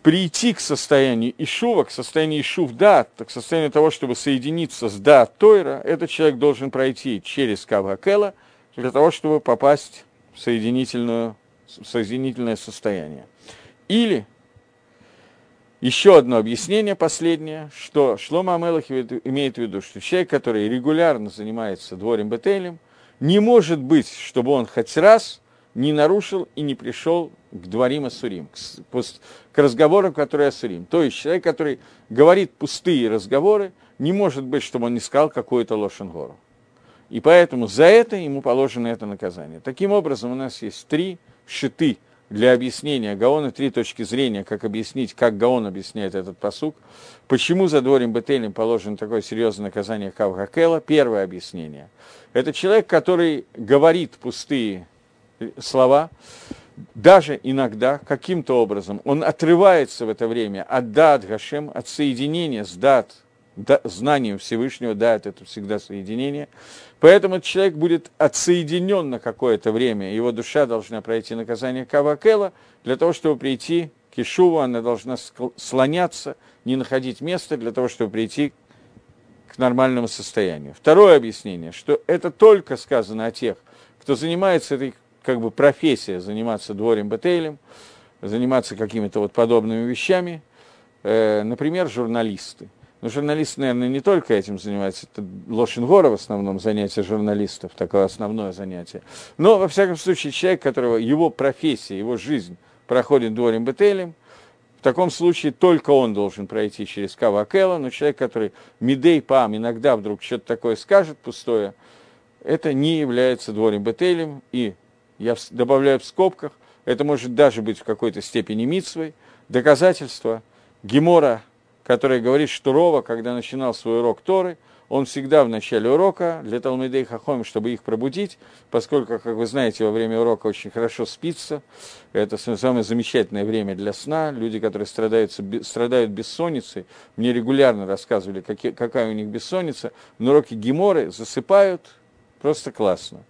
прийти к состоянию Ишува, к состоянию Ишув да, к состоянию того, чтобы соединиться с да Тойра, этот человек должен пройти через Кавакела для того, чтобы попасть в, соединительную, в соединительное состояние. Или еще одно объяснение последнее, что Шлома Амелах имеет в виду, что человек, который регулярно занимается дворем Бетелем, не может быть, чтобы он хоть раз не нарушил и не пришел к дворим Асурим, к, к разговорам, которые Асурим. То есть человек, который говорит пустые разговоры, не может быть, чтобы он не сказал какую-то лошенгору. И поэтому за это ему положено это наказание. Таким образом, у нас есть три шиты для объяснения Гаона, три точки зрения, как объяснить, как Гаон объясняет этот посук, почему за дворем Бетелем положено такое серьезное наказание Кавгакела. Первое объяснение. Это человек, который говорит пустые слова, даже иногда каким-то образом он отрывается в это время от дат Гашем, от соединения с дат, да, знанием Всевышнего, дат это всегда соединение, поэтому человек будет отсоединен на какое-то время, его душа должна пройти наказание Кавакела. Для того, чтобы прийти к Ишуву, она должна слоняться, не находить места для того, чтобы прийти к нормальному состоянию. Второе объяснение, что это только сказано о тех, кто занимается этой как бы профессия, заниматься дворем бетейлем, заниматься какими-то вот подобными вещами, э, например, журналисты. Но журналисты, наверное, не только этим занимаются, это Лошенгора в основном занятие журналистов, такое основное занятие. Но, во всяком случае, человек, которого его профессия, его жизнь проходит дворем бетейлем, в таком случае только он должен пройти через Кавакела, но человек, который Мидей Пам иногда вдруг что-то такое скажет пустое, это не является дворем Бетелем, и я добавляю в скобках, это может даже быть в какой-то степени митсвой, доказательство Гемора, который говорит, что Рова, когда начинал свой урок Торы, он всегда в начале урока для Талмидей Хахом, чтобы их пробудить, поскольку, как вы знаете, во время урока очень хорошо спится. Это самое замечательное время для сна. Люди, которые страдают, страдают бессонницей, мне регулярно рассказывали, какие, какая у них бессонница. На уроке Геморы засыпают просто классно.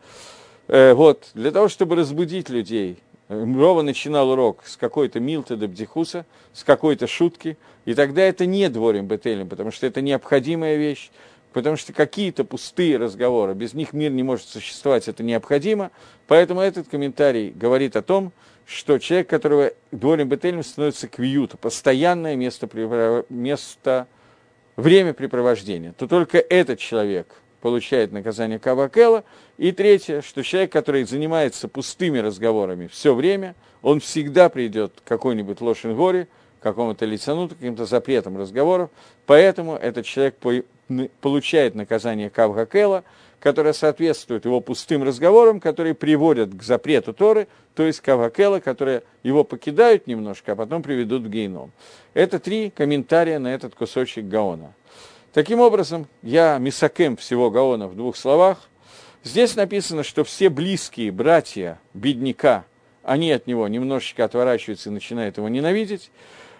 Э, вот, для того, чтобы разбудить людей, Рова начинал урок с какой-то Милта до Бдихуса, с какой-то шутки, и тогда это не дворим Бетелем, потому что это необходимая вещь, потому что какие-то пустые разговоры, без них мир не может существовать, это необходимо. Поэтому этот комментарий говорит о том, что человек, которого дворим бетельным становится квиюту, постоянное место, место времяпрепровождения, то только этот человек получает наказание Кавакела. И третье, что человек, который занимается пустыми разговорами все время, он всегда придет к какой-нибудь Лошенгоре, какому-то лицануту, каким-то запретам разговоров. Поэтому этот человек получает наказание Кавгакела, которое соответствует его пустым разговорам, которые приводят к запрету Торы, то есть Кавгакела, которые его покидают немножко, а потом приведут в гейном. Это три комментария на этот кусочек Гаона. Таким образом, я мисакем всего Гаона в двух словах. Здесь написано, что все близкие братья бедняка, они от него немножечко отворачиваются и начинают его ненавидеть.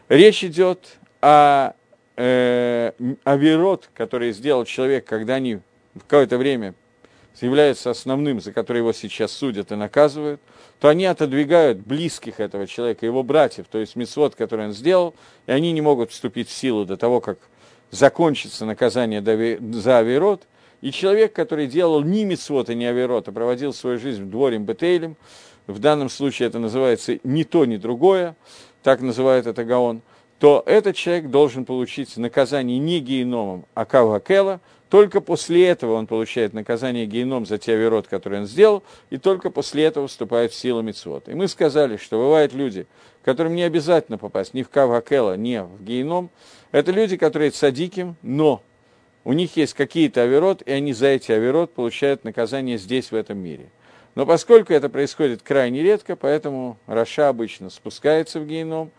Речь идет о э, авирот, который сделал человек, когда они в какое-то время являются основным, за который его сейчас судят и наказывают, то они отодвигают близких этого человека, его братьев, то есть мисвод, который он сделал, и они не могут вступить в силу до того, как закончится наказание за авирот, и человек, который делал ни мисвод и ни авирот, а проводил свою жизнь в дворе Бетейлем, в данном случае это называется ни то, ни другое, так называют это Гаон, то этот человек должен получить наказание не геном, а кавакела. Только после этого он получает наказание геном за те верот, которые он сделал, и только после этого вступает в силу мицвод. И мы сказали, что бывают люди, которым не обязательно попасть ни в кавакела, ни в геном. Это люди, которые садиким, но у них есть какие-то аверот, и они за эти аверот получают наказание здесь, в этом мире. Но поскольку это происходит крайне редко, поэтому Раша обычно спускается в геном,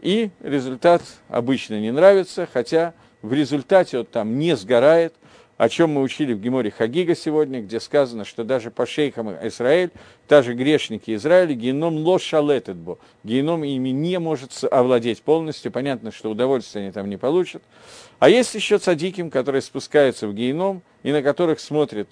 и результат обычно не нравится, хотя в результате вот там не сгорает, о чем мы учили в Геморе Хагига сегодня, где сказано, что даже по шейхам Израиль, даже грешники Израиля, геном ло шалететбо, геном ими не может овладеть полностью, понятно, что удовольствия они там не получат. А есть еще цадиким, которые спускаются в геном, и на которых смотрят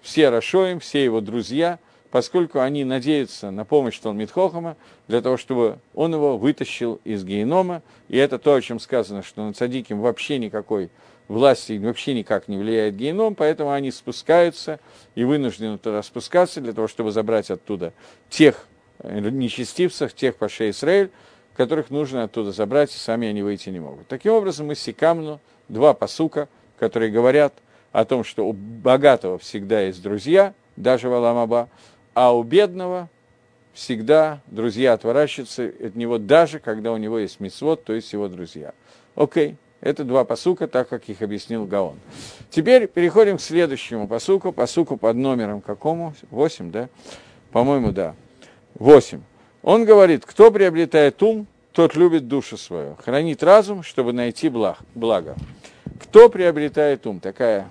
все Рашоим, все его друзья – поскольку они надеются на помощь Талмитхохама для того, чтобы он его вытащил из генома. И это то, о чем сказано, что на цадиким вообще никакой власти вообще никак не влияет геном, поэтому они спускаются и вынуждены туда спускаться для того, чтобы забрать оттуда тех э, нечестивцев, тех пашей Израиль, которых нужно оттуда забрать, и сами они выйти не могут. Таким образом, мы секамну два посука, которые говорят о том, что у богатого всегда есть друзья, даже в Аламаба, а у бедного всегда друзья отворачиваются от него, даже когда у него есть мисвод, то есть его друзья. Окей, это два посука, так как их объяснил Гаон. Теперь переходим к следующему посуку, посуку под номером какому? Восемь, да? По-моему, да. Восемь. Он говорит, кто приобретает ум, тот любит душу свою, хранит разум, чтобы найти благо. Кто приобретает ум? Такая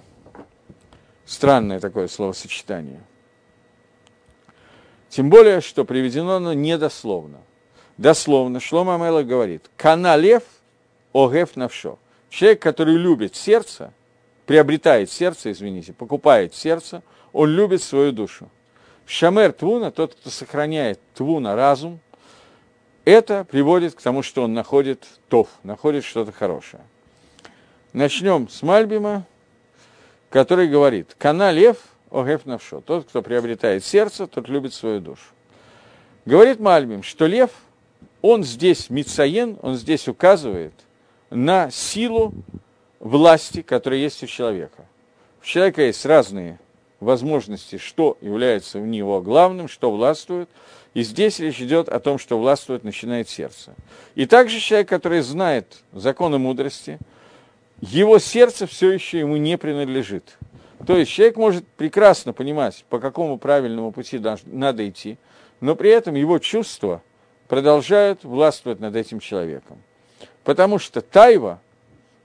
странное такое словосочетание. Тем более, что приведено оно недословно. Дословно Шлома Амела говорит, «Кана лев огеф навшо». Человек, который любит сердце, приобретает сердце, извините, покупает сердце, он любит свою душу. Шамер Твуна, тот, кто сохраняет Твуна, разум, это приводит к тому, что он находит тов, находит что-то хорошее. Начнем с Мальбима, который говорит, «Кана лев огеф навшо». Тот, кто приобретает сердце, тот любит свою душу. Говорит Мальбим, что лев, он здесь мицаен, он здесь указывает на силу власти, которая есть у человека. У человека есть разные возможности, что является в него главным, что властвует. И здесь речь идет о том, что властвует, начинает сердце. И также человек, который знает законы мудрости, его сердце все еще ему не принадлежит. То есть человек может прекрасно понимать, по какому правильному пути надо идти, но при этом его чувства продолжают властвовать над этим человеком. Потому что тайва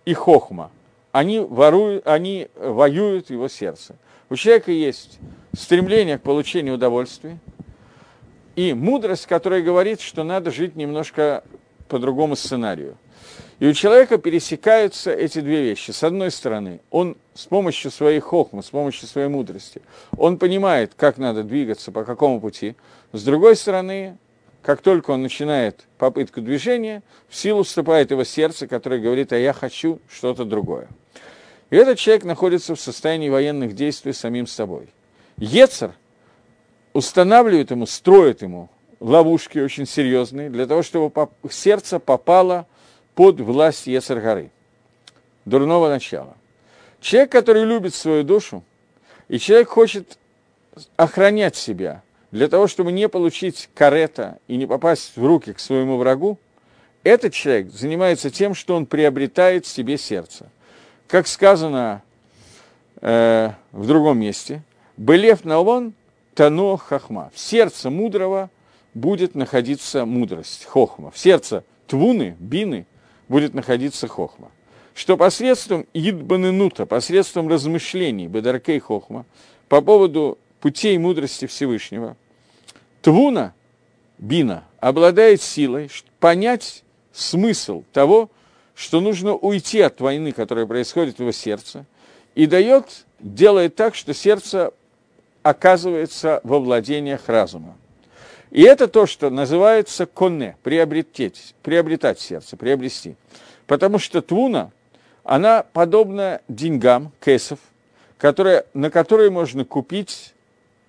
и хохма, они, воруют, они воюют его сердце. У человека есть стремление к получению удовольствия и мудрость, которая говорит, что надо жить немножко по другому сценарию. И у человека пересекаются эти две вещи. С одной стороны, он с помощью своей хохмы, с помощью своей мудрости, он понимает, как надо двигаться, по какому пути. С другой стороны, как только он начинает попытку движения, в силу вступает его сердце, которое говорит, а я хочу что-то другое. И этот человек находится в состоянии военных действий самим собой. Ецер устанавливает ему, строит ему ловушки очень серьезные, для того, чтобы сердце попало под власть Ецер горы, дурного начала. Человек, который любит свою душу, и человек хочет охранять себя, для того, чтобы не получить карета и не попасть в руки к своему врагу, этот человек занимается тем, что он приобретает себе сердце – как сказано э, в другом месте, «Белев наон тано хахма». В сердце мудрого будет находиться мудрость, хохма. В сердце твуны, бины, будет находиться хохма. Что посредством идбанынута, посредством размышлений, бедаркей хохма, по поводу путей мудрости Всевышнего, твуна, бина, обладает силой понять смысл того, что нужно уйти от войны, которая происходит в его сердце, и дает, делает так, что сердце оказывается во владениях разума. И это то, что называется конне, приобретать, приобретать сердце, приобрести. Потому что твуна, она подобна деньгам, кэсов, которые, на которые можно купить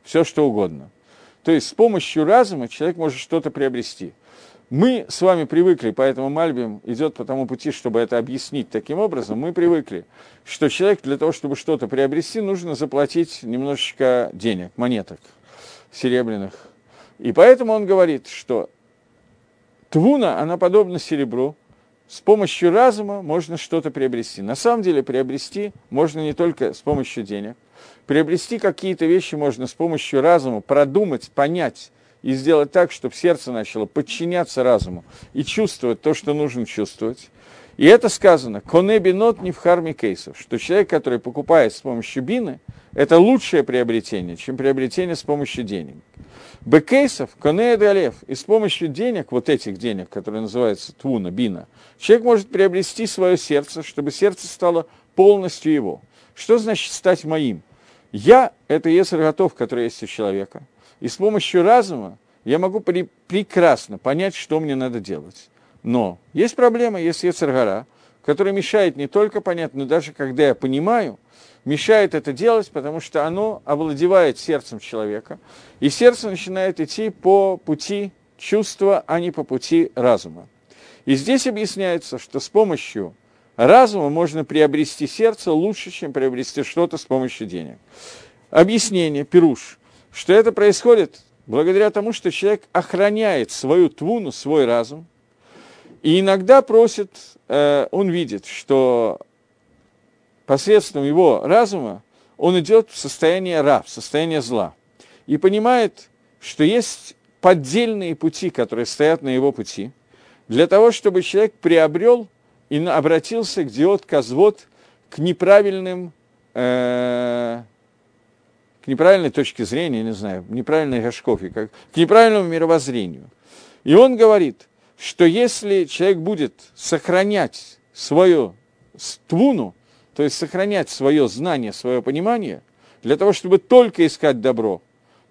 все, что угодно. То есть с помощью разума человек может что-то приобрести – мы с вами привыкли, поэтому Мальбим идет по тому пути, чтобы это объяснить таким образом. Мы привыкли, что человек для того, чтобы что-то приобрести, нужно заплатить немножечко денег, монеток серебряных. И поэтому он говорит, что твуна, она подобна серебру, с помощью разума можно что-то приобрести. На самом деле приобрести можно не только с помощью денег. Приобрести какие-то вещи можно с помощью разума, продумать, понять, и сделать так, чтобы сердце начало подчиняться разуму и чувствовать то, что нужно чувствовать. И это сказано, коне бинот не в харме кейсов, что человек, который покупает с помощью бины, это лучшее приобретение, чем приобретение с помощью денег. Бекейсов, коне далев, и с помощью денег, вот этих денег, которые называются твуна, бина, человек может приобрести свое сердце, чтобы сердце стало полностью его. Что значит стать моим? Я – это если готов, который есть у человека – и с помощью разума я могу при, прекрасно понять, что мне надо делать. Но есть проблема, есть Ецаргара, которая мешает не только понять, но даже когда я понимаю, мешает это делать, потому что оно овладевает сердцем человека, и сердце начинает идти по пути чувства, а не по пути разума. И здесь объясняется, что с помощью разума можно приобрести сердце лучше, чем приобрести что-то с помощью денег. Объяснение, пируш что это происходит? Благодаря тому, что человек охраняет свою твуну, свой разум, и иногда просит, э, он видит, что посредством его разума он идет в состояние ра, в состояние зла, и понимает, что есть поддельные пути, которые стоят на его пути, для того, чтобы человек приобрел и обратился к диод, козвод, к неправильным э, к неправильной точке зрения, не знаю, неправильной гашкове, как, к неправильному мировоззрению. И он говорит, что если человек будет сохранять свою твуну, то есть сохранять свое знание, свое понимание, для того, чтобы только искать добро,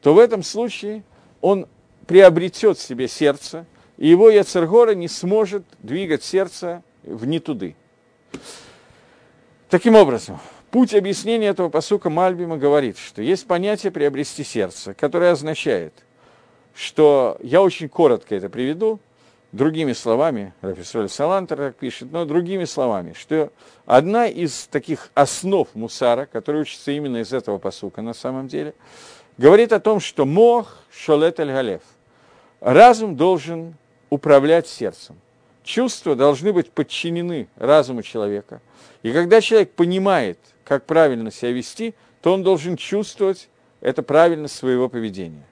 то в этом случае он приобретет себе сердце, и его Яцергора не сможет двигать сердце в нетуды. Таким образом, путь объяснения этого посука Мальбима говорит, что есть понятие приобрести сердце, которое означает, что я очень коротко это приведу, другими словами, Рафисоль Салантер так пишет, но другими словами, что одна из таких основ мусара, которая учится именно из этого посука на самом деле, говорит о том, что мох шолет аль галев. Разум должен управлять сердцем. Чувства должны быть подчинены разуму человека. И когда человек понимает, как правильно себя вести, то он должен чувствовать это правильность своего поведения.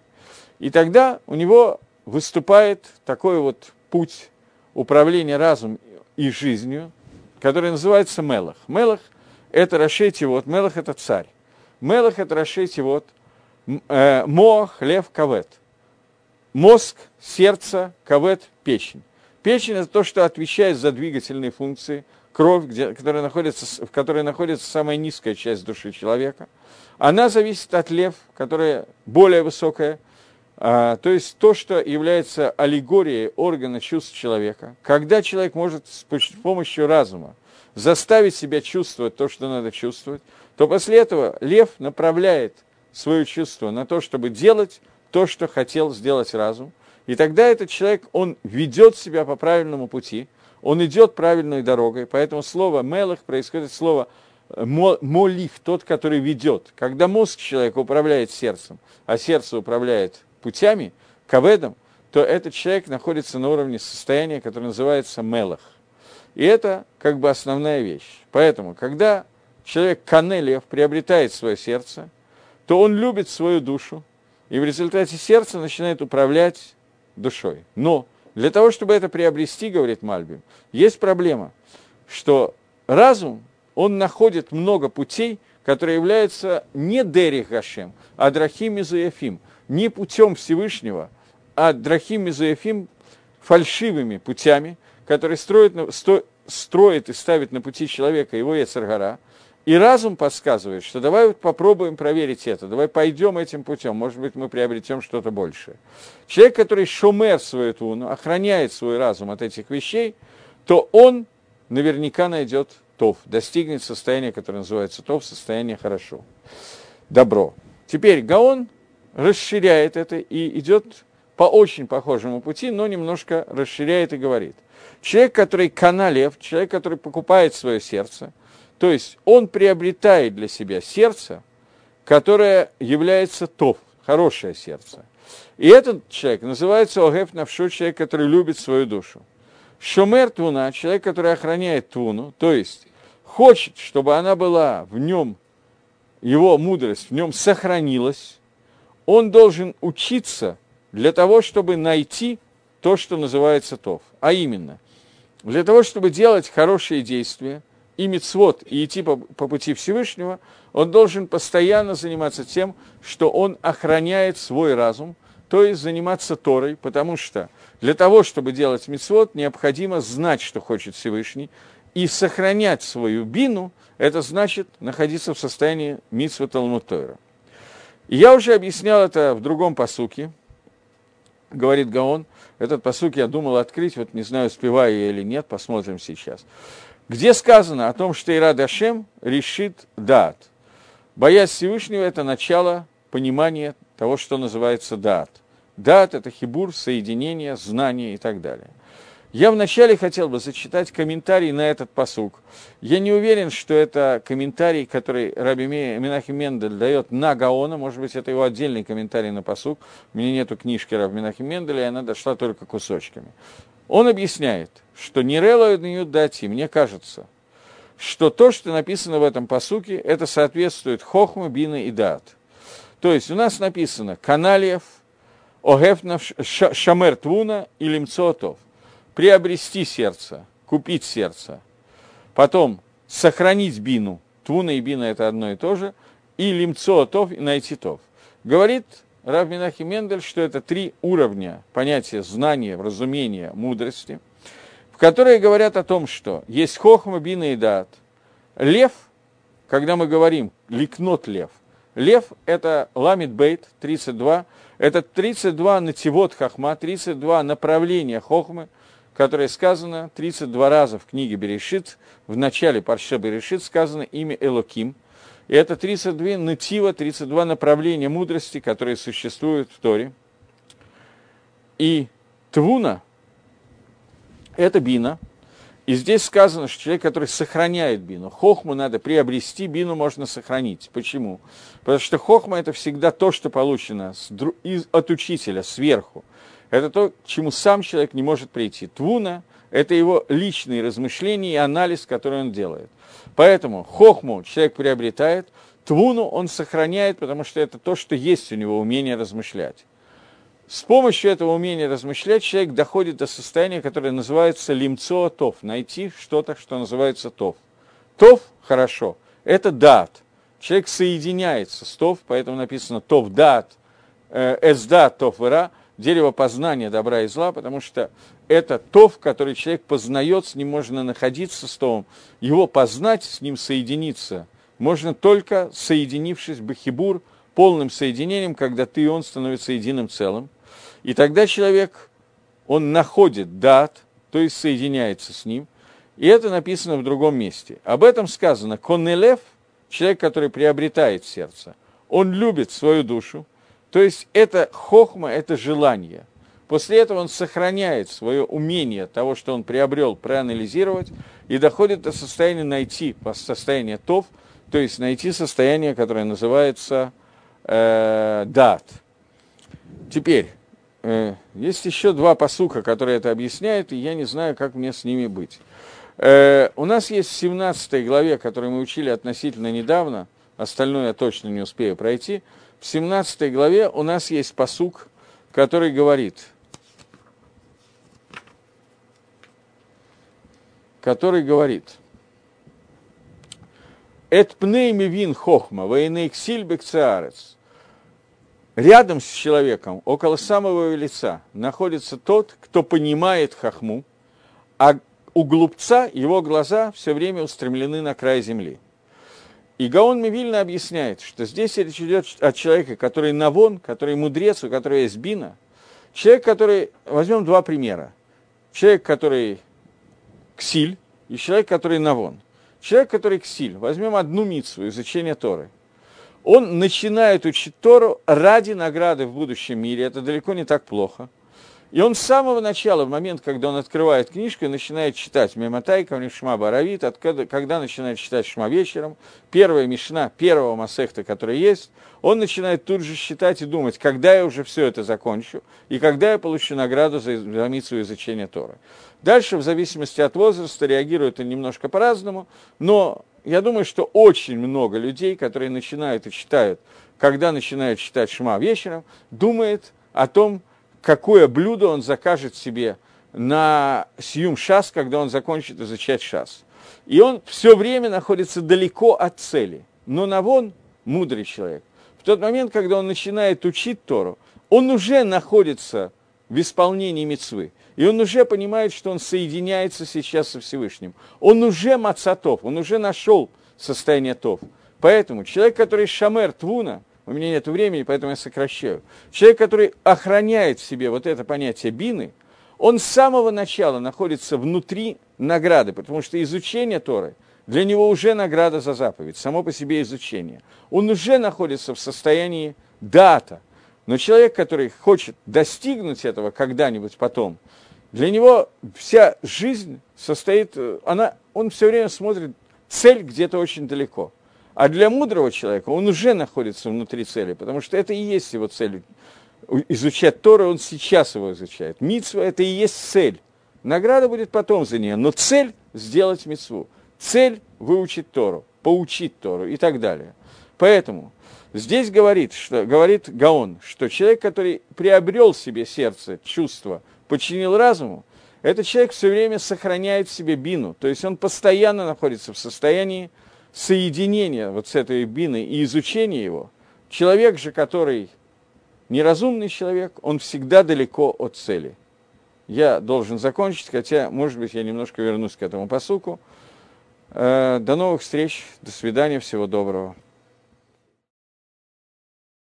И тогда у него выступает такой вот путь управления разумом и жизнью, который называется Мелах. Мелах – это Рашети, вот Мелах – это царь. Мелах – это Рашети, вот э, Моах, Лев, Кавет. Мозг, сердце, Кавет, печень. Печень – это то, что отвечает за двигательные функции, кровь, где, которая находится, в которой находится самая низкая часть души человека. Она зависит от лев, которая более высокая, а, то есть то, что является аллегорией органа чувств человека. Когда человек может с помощью разума заставить себя чувствовать то, что надо чувствовать, то после этого лев направляет свое чувство на то, чтобы делать то, что хотел сделать разум. И тогда этот человек, он ведет себя по правильному пути, он идет правильной дорогой. Поэтому слово «мелах» происходит слово «молих», тот, который ведет. Когда мозг человека управляет сердцем, а сердце управляет путями, каведом, то этот человек находится на уровне состояния, которое называется «мелах». И это как бы основная вещь. Поэтому, когда человек канелев приобретает свое сердце, то он любит свою душу, и в результате сердце начинает управлять душой. Но для того, чтобы это приобрести, говорит Мальбим, есть проблема, что разум, он находит много путей, которые являются не Дерих Гашем, а Драхим Мизуефим, не путем Всевышнего, а Драхим Мизуефим фальшивыми путями, которые строят, сто, строит и ставит на пути человека его Ецаргара – и разум подсказывает, что давай вот попробуем проверить это, давай пойдем этим путем, может быть, мы приобретем что-то большее. Человек, который шумер свою туну, охраняет свой разум от этих вещей, то он наверняка найдет тов, достигнет состояния, которое называется тов, состояние хорошо, добро. Теперь Гаон расширяет это и идет по очень похожему пути, но немножко расширяет и говорит. Человек, который каналев, человек, который покупает свое сердце – то есть он приобретает для себя сердце, которое является топ, хорошее сердце. И этот человек называется Огеф Навшу, человек, который любит свою душу. Шомер Туна, человек, который охраняет Туну, то есть хочет, чтобы она была в нем, его мудрость в нем сохранилась, он должен учиться для того, чтобы найти то, что называется Тов. А именно, для того, чтобы делать хорошие действия – и мицвод, и идти по, по пути Всевышнего, он должен постоянно заниматься тем, что он охраняет свой разум, то есть заниматься Торой, потому что для того, чтобы делать мицвод, необходимо знать, что хочет Всевышний, и сохранять свою бину, это значит находиться в состоянии мицва Талмуд Тойра. И я уже объяснял это в другом посуке, говорит Гаон. Этот посук я думал открыть, вот не знаю, успеваю я или нет, посмотрим сейчас где сказано о том, что Ирад Ашем решит дат. Боязнь Всевышнего – это начало понимания того, что называется дат. Дат – это хибур, соединение, знание и так далее. Я вначале хотел бы зачитать комментарий на этот посук. Я не уверен, что это комментарий, который Раби Минахи Мендель дает на Гаона. Может быть, это его отдельный комментарий на посук. У меня нету книжки Раби Минахи Менделя, и она дошла только кусочками. Он объясняет, что Нирело и дати, мне кажется, что то, что написано в этом посуке, это соответствует Хохму, Бина и Дат. То есть у нас написано Каналиев, Огефнав, Шамер Твуна и Лимцотов. Приобрести сердце, купить сердце. Потом сохранить бину. Твуна и бина это одно и то же. и лимцо тов, и найти тов. Говорит Рав Минахи Мендель, что это три уровня понятия знания, разумения, мудрости, в которые говорят о том, что есть хохма, бина и дат. Лев, когда мы говорим ликнот лев, лев – это ламит бейт, 32, это 32 нативот хохма, 32 направления хохмы – которое сказано 32 раза в книге Берешит, в начале Парше Берешит сказано имя Элоким. И это 32 натива, 32 направления мудрости, которые существуют в Торе. И Твуна – это бина. И здесь сказано, что человек, который сохраняет бину, хохму надо приобрести, бину можно сохранить. Почему? Потому что хохма – это всегда то, что получено от учителя, сверху это то, к чему сам человек не может прийти. Твуна – это его личные размышления и анализ, который он делает. Поэтому хохму человек приобретает, твуну он сохраняет, потому что это то, что есть у него умение размышлять. С помощью этого умения размышлять человек доходит до состояния, которое называется лимцо тов, найти что-то, что называется тов. Тов – хорошо, это дат. Человек соединяется с тов, поэтому написано тов дат, э, эсдат тов ира – дерево познания добра и зла, потому что это то, в который человек познает, с ним можно находиться с товом, его познать, с ним соединиться. Можно только соединившись бахибур, полным соединением, когда ты и он становятся единым целым. И тогда человек, он находит дат, то есть соединяется с ним. И это написано в другом месте. Об этом сказано, коннелев, человек, который приобретает сердце, он любит свою душу, то есть это хохма, это желание. После этого он сохраняет свое умение того, что он приобрел, проанализировать, и доходит до состояния найти состояние тов, то есть найти состояние, которое называется э, дат. Теперь, э, есть еще два посука, которые это объясняют, и я не знаю, как мне с ними быть. Э, у нас есть в 17 главе, которую мы учили относительно недавно, остальное я точно не успею пройти – в 17 главе у нас есть посук, который говорит, который говорит, «Эт пней мивин хохма, вейнейк сильбек цаарец». Рядом с человеком, около самого лица, находится тот, кто понимает хохму, а у глупца его глаза все время устремлены на край земли. И Гаон Мивильна объясняет, что здесь речь идет о человеке, который навон, который мудрец, у которого есть бина. Человек, который... Возьмем два примера. Человек, который ксиль, и человек, который навон. Человек, который ксиль. Возьмем одну мицу, изучение Торы. Он начинает учить Тору ради награды в будущем мире. Это далеко не так плохо – и он с самого начала, в момент, когда он открывает книжку начинает читать Мематай, Шма Баравит, откуда, когда начинает читать Шма вечером, первая Мишна, первого Масехта, который есть, он начинает тут же считать и думать, когда я уже все это закончу, и когда я получу награду за, за митцу изучения Торы. Дальше, в зависимости от возраста, реагируют они немножко по-разному, но я думаю, что очень много людей, которые начинают и читают, когда начинают читать Шма вечером, думает о том, какое блюдо он закажет себе на сьюм шас, когда он закончит изучать шас. И он все время находится далеко от цели. Но Навон – мудрый человек. В тот момент, когда он начинает учить Тору, он уже находится в исполнении мецвы. И он уже понимает, что он соединяется сейчас со Всевышним. Он уже мацатов, он уже нашел состояние тов. Поэтому человек, который шамер твуна – у меня нет времени, поэтому я сокращаю. Человек, который охраняет в себе вот это понятие бины, он с самого начала находится внутри награды, потому что изучение Торы для него уже награда за заповедь, само по себе изучение. Он уже находится в состоянии дата. Но человек, который хочет достигнуть этого когда-нибудь потом, для него вся жизнь состоит, она, он все время смотрит цель где-то очень далеко – а для мудрого человека он уже находится внутри цели, потому что это и есть его цель. Изучать Тору он сейчас его изучает. Митсва – это и есть цель. Награда будет потом за нее, но цель – сделать митсву. Цель – выучить Тору, поучить Тору и так далее. Поэтому здесь говорит, что, говорит Гаон, что человек, который приобрел себе сердце, чувство, подчинил разуму, этот человек все время сохраняет в себе бину, то есть он постоянно находится в состоянии соединения вот с этой биной и изучения его, человек же, который неразумный человек, он всегда далеко от цели. Я должен закончить, хотя, может быть, я немножко вернусь к этому посуку. Э, до новых встреч, до свидания, всего доброго.